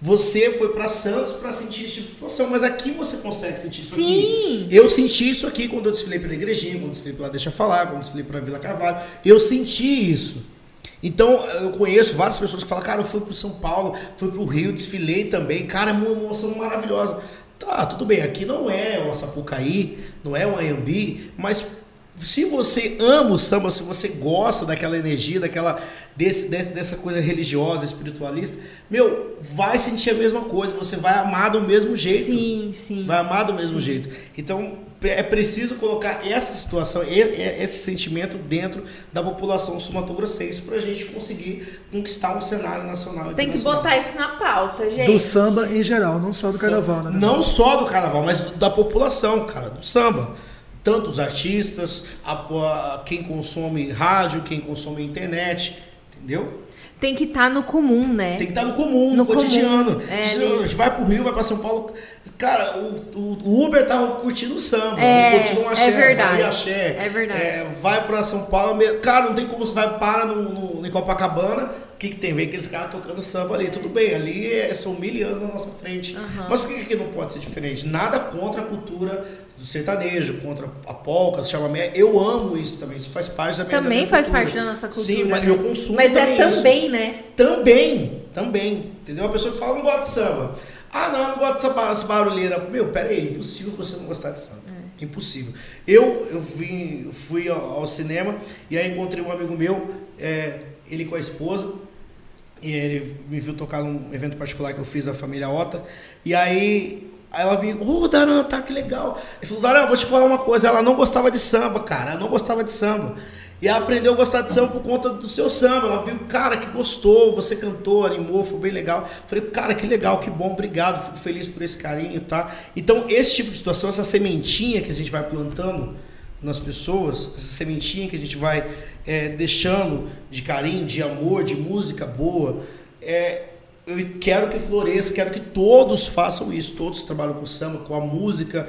Você foi pra Santos pra sentir esse tipo de situação, mas aqui você consegue sentir isso aqui. Sim. Eu senti isso aqui quando eu desfilei pela igrejinha, quando desfilei pela Deixa Falar, quando desfilei pela Vila Carvalho. Eu senti isso. Então, eu conheço várias pessoas que falam, cara, eu fui pro São Paulo, fui pro Rio, desfilei também. Cara, é uma emoção maravilhosa. Tá, tudo bem, aqui não é uma Sapucaí, não é um Anhembi, mas se você ama o samba, se você gosta daquela energia, daquela desse, desse- dessa coisa religiosa, espiritualista, meu, vai sentir a mesma coisa, você vai amar do mesmo jeito. Sim, sim. Vai amar do mesmo jeito. Então, é preciso colocar essa situação, esse sentimento dentro da população sumatogrossense para a gente conseguir conquistar um cenário nacional. Tem que botar isso na pauta, gente. Do samba em geral, não só do carnaval, né? Não só do carnaval, mas da população, cara, do samba. Tanto os artistas, a- a- quem consome rádio, quem consome internet, entendeu? Tem que estar no comum, né? Tem que estar no comum, no, No cotidiano. comum, é, a gente vai pro Rio, vai pra São Paulo. Cara, o, o- Uber tá curtindo o samba, É, curtindo um é axé, verdade. Bahia axé. É verdade. É, vai pra São Paulo, me- cara, não tem como você vai para no, no, em Copacabana, o que, que tem? Vem aqueles caras tocando samba ali. Tudo bem, ali é- são mil anos na nossa frente. Aham. Mas por que, não pode ser diferente? Nada contra a cultura do sertanejo, contra a polca, o chamamé. Eu amo isso também, isso faz parte da minha da Também minha faz cultura. parte da nossa cultura. Sim, mas eu consumo Mas é também isso. também, né? Também, também. Entendeu? A pessoa que fala, não gosta de samba. Ah, não, eu não gosto dessa ba- essa barulheira. Meu, pera aí, impossível você não gostar de samba. Impossível. Eu, eu vim, fui ao, ao cinema e aí encontrei um amigo meu, é, ele com a esposa, e ele me viu tocar num evento particular que eu fiz da família Ota. E aí, aí ela vinha, ô Daran, tá que legal. Ele falou, Daran, vou te falar uma coisa. Ela não gostava de samba, cara. Ela não gostava de samba. E ela aprendeu a gostar de samba por conta do seu samba. Ela viu, cara, que gostou, você cantou, animou, foi bem legal. Falei, cara, que legal, que bom, obrigado, fico feliz por esse carinho, tá? Então, esse tipo de situação, essa sementinha que a gente vai plantando nas pessoas, essa sementinha que a gente vai é, deixando de carinho, de amor, de música boa, é, eu quero que floresça, quero que todos façam isso, todos trabalham com samba, com a música,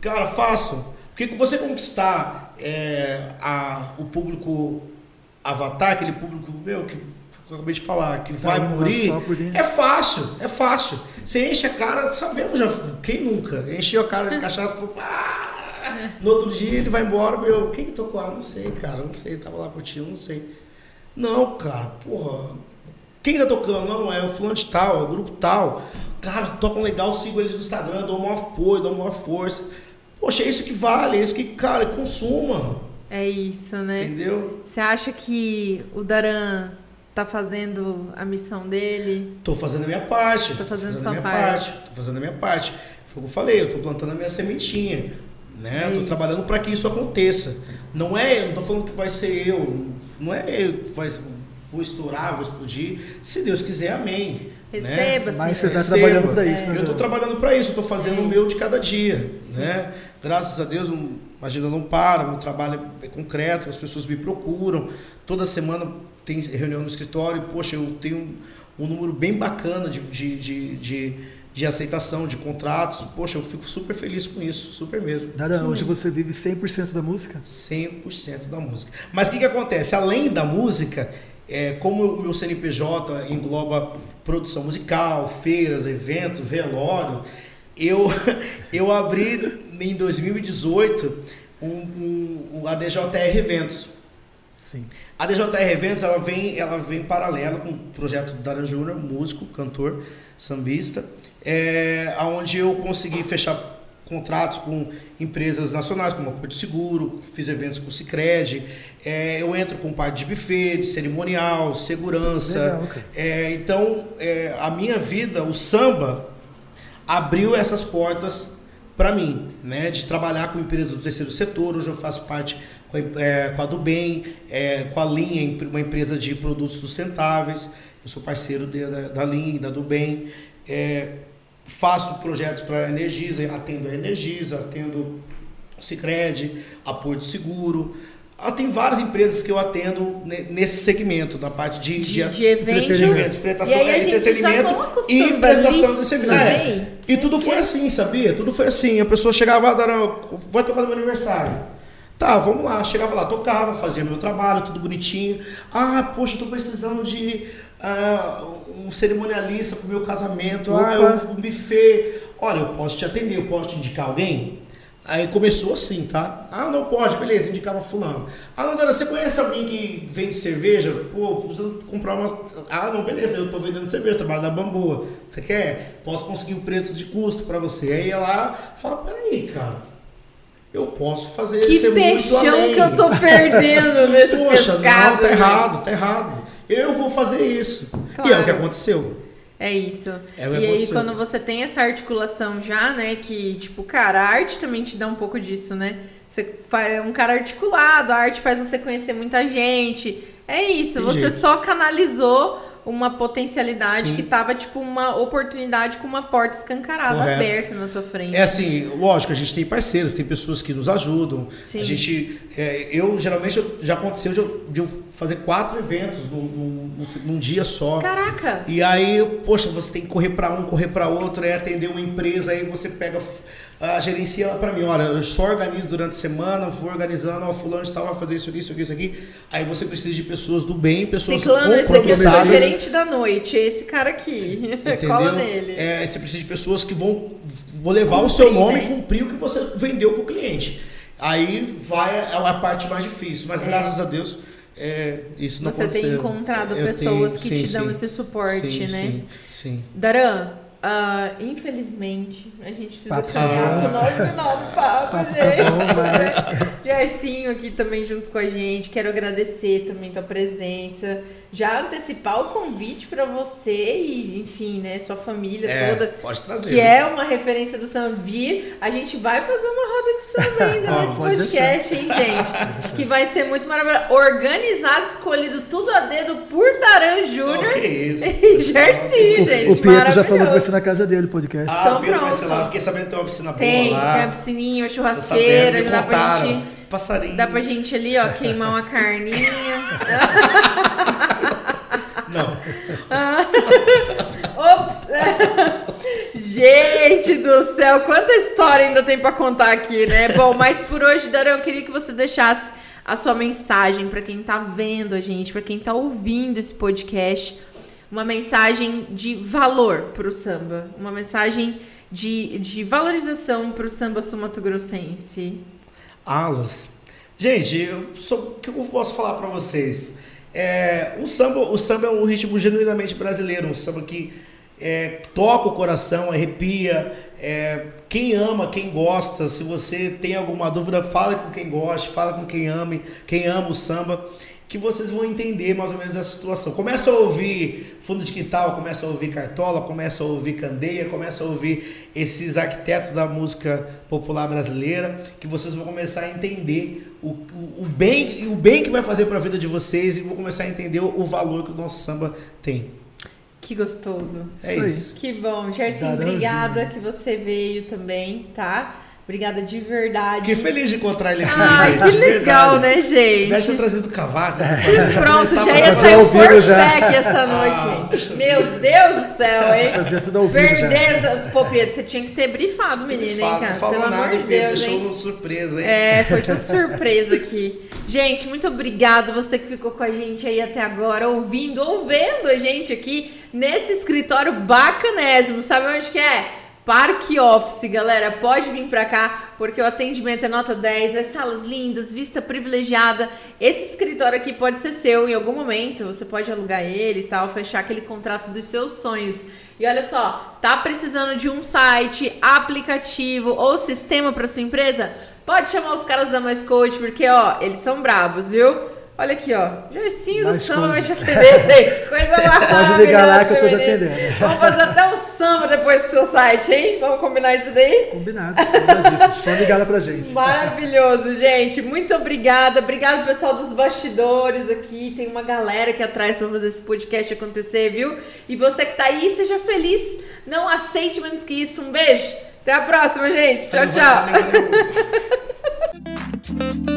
cara, façam. Porque você conquistar é, a, o público avatar, aquele público meu que eu acabei de falar, que Tá vai indo por lá ir, só por ir. é fácil, é fácil. Você enche a cara, sabemos já, quem nunca? Encheu a cara de cachaça, falou, "Ah!" No outro dia ele vai embora, meu, quem que tocou? Ah, não sei, cara, não sei, tava lá curtindo, não sei. Não, cara, porra, quem tá tocando? Não, é o fulano de tal, é o grupo tal. Cara, tocam legal, sigo eles no Instagram, dou maior apoio, dou maior força. Poxa, é isso que vale, é isso que, cara, consuma, É isso, né? entendeu? Você acha que o Daran tá fazendo a missão dele? Tô fazendo a minha parte. Tô fazendo a sua minha parte. Tô fazendo a minha parte. Foi o que eu falei, eu tô plantando a minha sementinha. Né? É tô isso. trabalhando para que isso aconteça. Não é, não tô falando que vai ser eu, não é eu que vai, vou estourar, vou explodir. Se Deus quiser, amém. né? Receba, Mas Senhor. você tá Receba. trabalhando pra isso, né? Eu estou trabalhando para isso, eu estou fazendo É o meu de cada dia, né? Graças a Deus, um- a agenda não para, meu trabalho é concreto, as pessoas me procuram. Toda semana tem reunião no escritório, poxa, eu tenho um número bem bacana de, de, de, de, de aceitação de contratos. Poxa, eu fico super feliz com isso, super mesmo. Daran, hoje você vive 100% da música? 100% da música. Mas o que, que acontece? Além da música, é, como o meu CNPJ engloba produção musical, feiras, eventos, velório, eu, eu abri em 2018 um, um, um ADJR Eventos. Sim. A DJR Eventos ela vem, ela vem paralelo com o projeto do Daran Júnior, músico, cantor, sambista, é, onde eu consegui fechar contratos com empresas nacionais, como a Porto Seguro, fiz eventos com o Cicred, é, eu entro com parte de buffet, de cerimonial, segurança. Legal, cara. É, então, é, a minha vida, o samba, abriu essas portas para mim, né? De trabalhar com empresas do terceiro setor. Hoje eu faço parte com a, é, com a do Bem, é, com a Linha, uma empresa de produtos sustentáveis. Eu sou parceiro de, da, da Linha e da do Bem. É, faço projetos para a Energisa, atendo a Energisa, atendo o Cicred, a Porto Seguro. Ah, tem várias empresas que eu atendo ne- nesse segmento, da parte de, De, de de eventos, prestação, E é, entretenimento e prestação de serviço. É. E tudo foi assim, sabia? Tudo foi assim. A pessoa chegava, dava, vai tocar no meu aniversário. Tá, vamos lá. Chegava lá, tocava, fazia meu trabalho, tudo bonitinho. Ah, poxa, eu tô precisando de ah, um cerimonialista pro meu casamento. Ah, Opa. eu, um buffet. Olha, eu posso te atender, eu posso te indicar alguém? Aí começou assim, tá? Ah, não pode, beleza, indicava fulano. Ah, não, Dora, você conhece alguém que vende cerveja? Pô, preciso comprar uma. Ah, não, beleza, eu tô vendendo cerveja, trabalho da Bamboa. Você quer? Posso conseguir um preço de custo pra você. Aí lá, fala, peraí, cara. Eu posso fazer Que ser peixão que eu tô perdendo nesse Poxa, pescado. não, tá errado, tá errado. Eu vou fazer isso. E é Claro. o que aconteceu. É isso. É e aí, quando você tem essa articulação já, né? Que, tipo, cara, a arte também te dá um pouco disso, né? Você é um cara articulado, a arte faz você conhecer muita gente. É isso, você só canalizou uma potencialidade Sim. que tava, tipo, uma oportunidade com uma porta escancarada Correto. aberta na tua frente. É assim, lógico, a gente tem parceiros, tem pessoas que nos ajudam. Sim. A gente, é, eu geralmente já aconteceu de eu, de eu fazer quatro eventos num, num- num dia só. Caraca! E aí, poxa, você tem que correr para um, correr para outro, é atender uma empresa, aí você pega a gerencia ela para mim, olha, eu só organizo durante a semana, vou organizando, ó, fulano de tal vai fazer isso aqui, isso aqui, isso aqui. Aí você precisa de pessoas do bem, pessoas Ciclano, esse aqui é o gerente da noite, esse cara aqui. Cola nele. É, você precisa de pessoas que vão, vão levar o Cumprir, seu nome né? e cumprir o que você vendeu para o cliente. Aí vai a, a parte mais difícil, mas graças a Deus é, isso não Você tem encontrado Eu pessoas tenho- que sim, te dão sim. esse suporte, Sim, né? Sim, sim. Daran, ah, infelizmente, a gente precisa Papo caminhar pro nosso final do papo, Papo gente. tá bom, mas- Jarcinho aqui também junto com a gente. Quero agradecer também tua presença. Já antecipar o convite pra você e, enfim, né, sua família É, toda. pode trazer. Que é uma referência do Sam vir. A gente vai fazer uma roda de samba ainda nesse podcast, hein, gente? Que vai ser muito maravilhoso. Organizado, escolhido tudo a dedo por Daran Oh, Júnior. que isso. E Jarcinho, O, gente. o Pietro já falou que vai ser na casa dele o podcast. Ah, Então o Pedro vai ser pronto. lá. Fiquei sabendo que tem uma piscina Tem, boa lá. tem a piscininha, a churrasqueira, sabendo, me dá pra gente. Passarinho. Dá pra gente ali, ó, queimar uma carninha. Não. Ops! Gente do céu, quanta história ainda tem pra contar aqui, né? Bom, mas por hoje, Darão, eu queria que você deixasse a sua mensagem pra quem tá vendo a gente, pra quem tá ouvindo esse podcast, uma mensagem de valor pro samba, uma mensagem de, de valorização pro samba sumato-grossense. Alas. Gente, eu sou, o que eu posso falar pra vocês? É, o, samba, o samba é um ritmo genuinamente brasileiro, um samba que é, toca o coração, arrepia. é, quem ama, quem gosta, se você tem alguma dúvida, fala com quem gosta, fala com quem ame, quem ama o samba, que vocês vão entender mais ou menos essa situação. Começa a ouvir Fundo de Quintal, começa a ouvir Cartola, começa a ouvir Candeia, começa a ouvir esses arquitetos da música popular brasileira, que vocês vão começar a entender o, o, o bem o bem que vai fazer para a vida de vocês e vão começar a entender o, o valor que o nosso samba tem. Que gostoso. É Isso. Que bom. Gerson, obrigada que você veio também, tá? Obrigada de verdade. Fiquei feliz de encontrar ele aqui, Ai, gente. que legal, verdade. né, Se tivesse gente? trazido cavaco, Pronto, já ia sair já. forfec essa Ah, noite. puxa Meu Deus do céu, hein? Fazer tudo ao vivo já. Pô, Pedro, você tinha que ter brifado, menino, hein, cara? Não falou Pelo nada, amor de Deus, deixou hein? uma surpresa, hein? É, foi tudo surpresa aqui. Gente, muito obrigada você que ficou com a gente aí até agora, ouvindo ou vendo a gente aqui nesse escritório bacanésimo. Sabe onde que é? Parque Office, galera. Pode vir pra cá, porque o atendimento é nota 10, as salas lindas, vista privilegiada. Esse escritório aqui pode ser seu em algum momento. Você pode alugar ele e tal, fechar aquele contrato dos seus sonhos. E olha só, tá precisando de um site, aplicativo ou sistema para sua empresa? Pode chamar os caras da Mais Coach, porque ó, eles são brabos, viu? Olha aqui, ó. Jercinho do Samba vai te atender, gente. Coisa maravilhosa. Pode ligar lá que eu tô te atendendo. Vamos fazer até um samba depois pro seu site, hein? Vamos combinar isso daí? Combinado. Só ligar lá pra gente. Maravilhoso, gente. Muito obrigada. Obrigado, pessoal dos bastidores aqui. Tem uma galera aqui atrás pra fazer esse podcast acontecer, viu? E você que tá aí, seja feliz. Não aceite menos que isso. Um beijo. Até a próxima, gente. Tchau, tchau.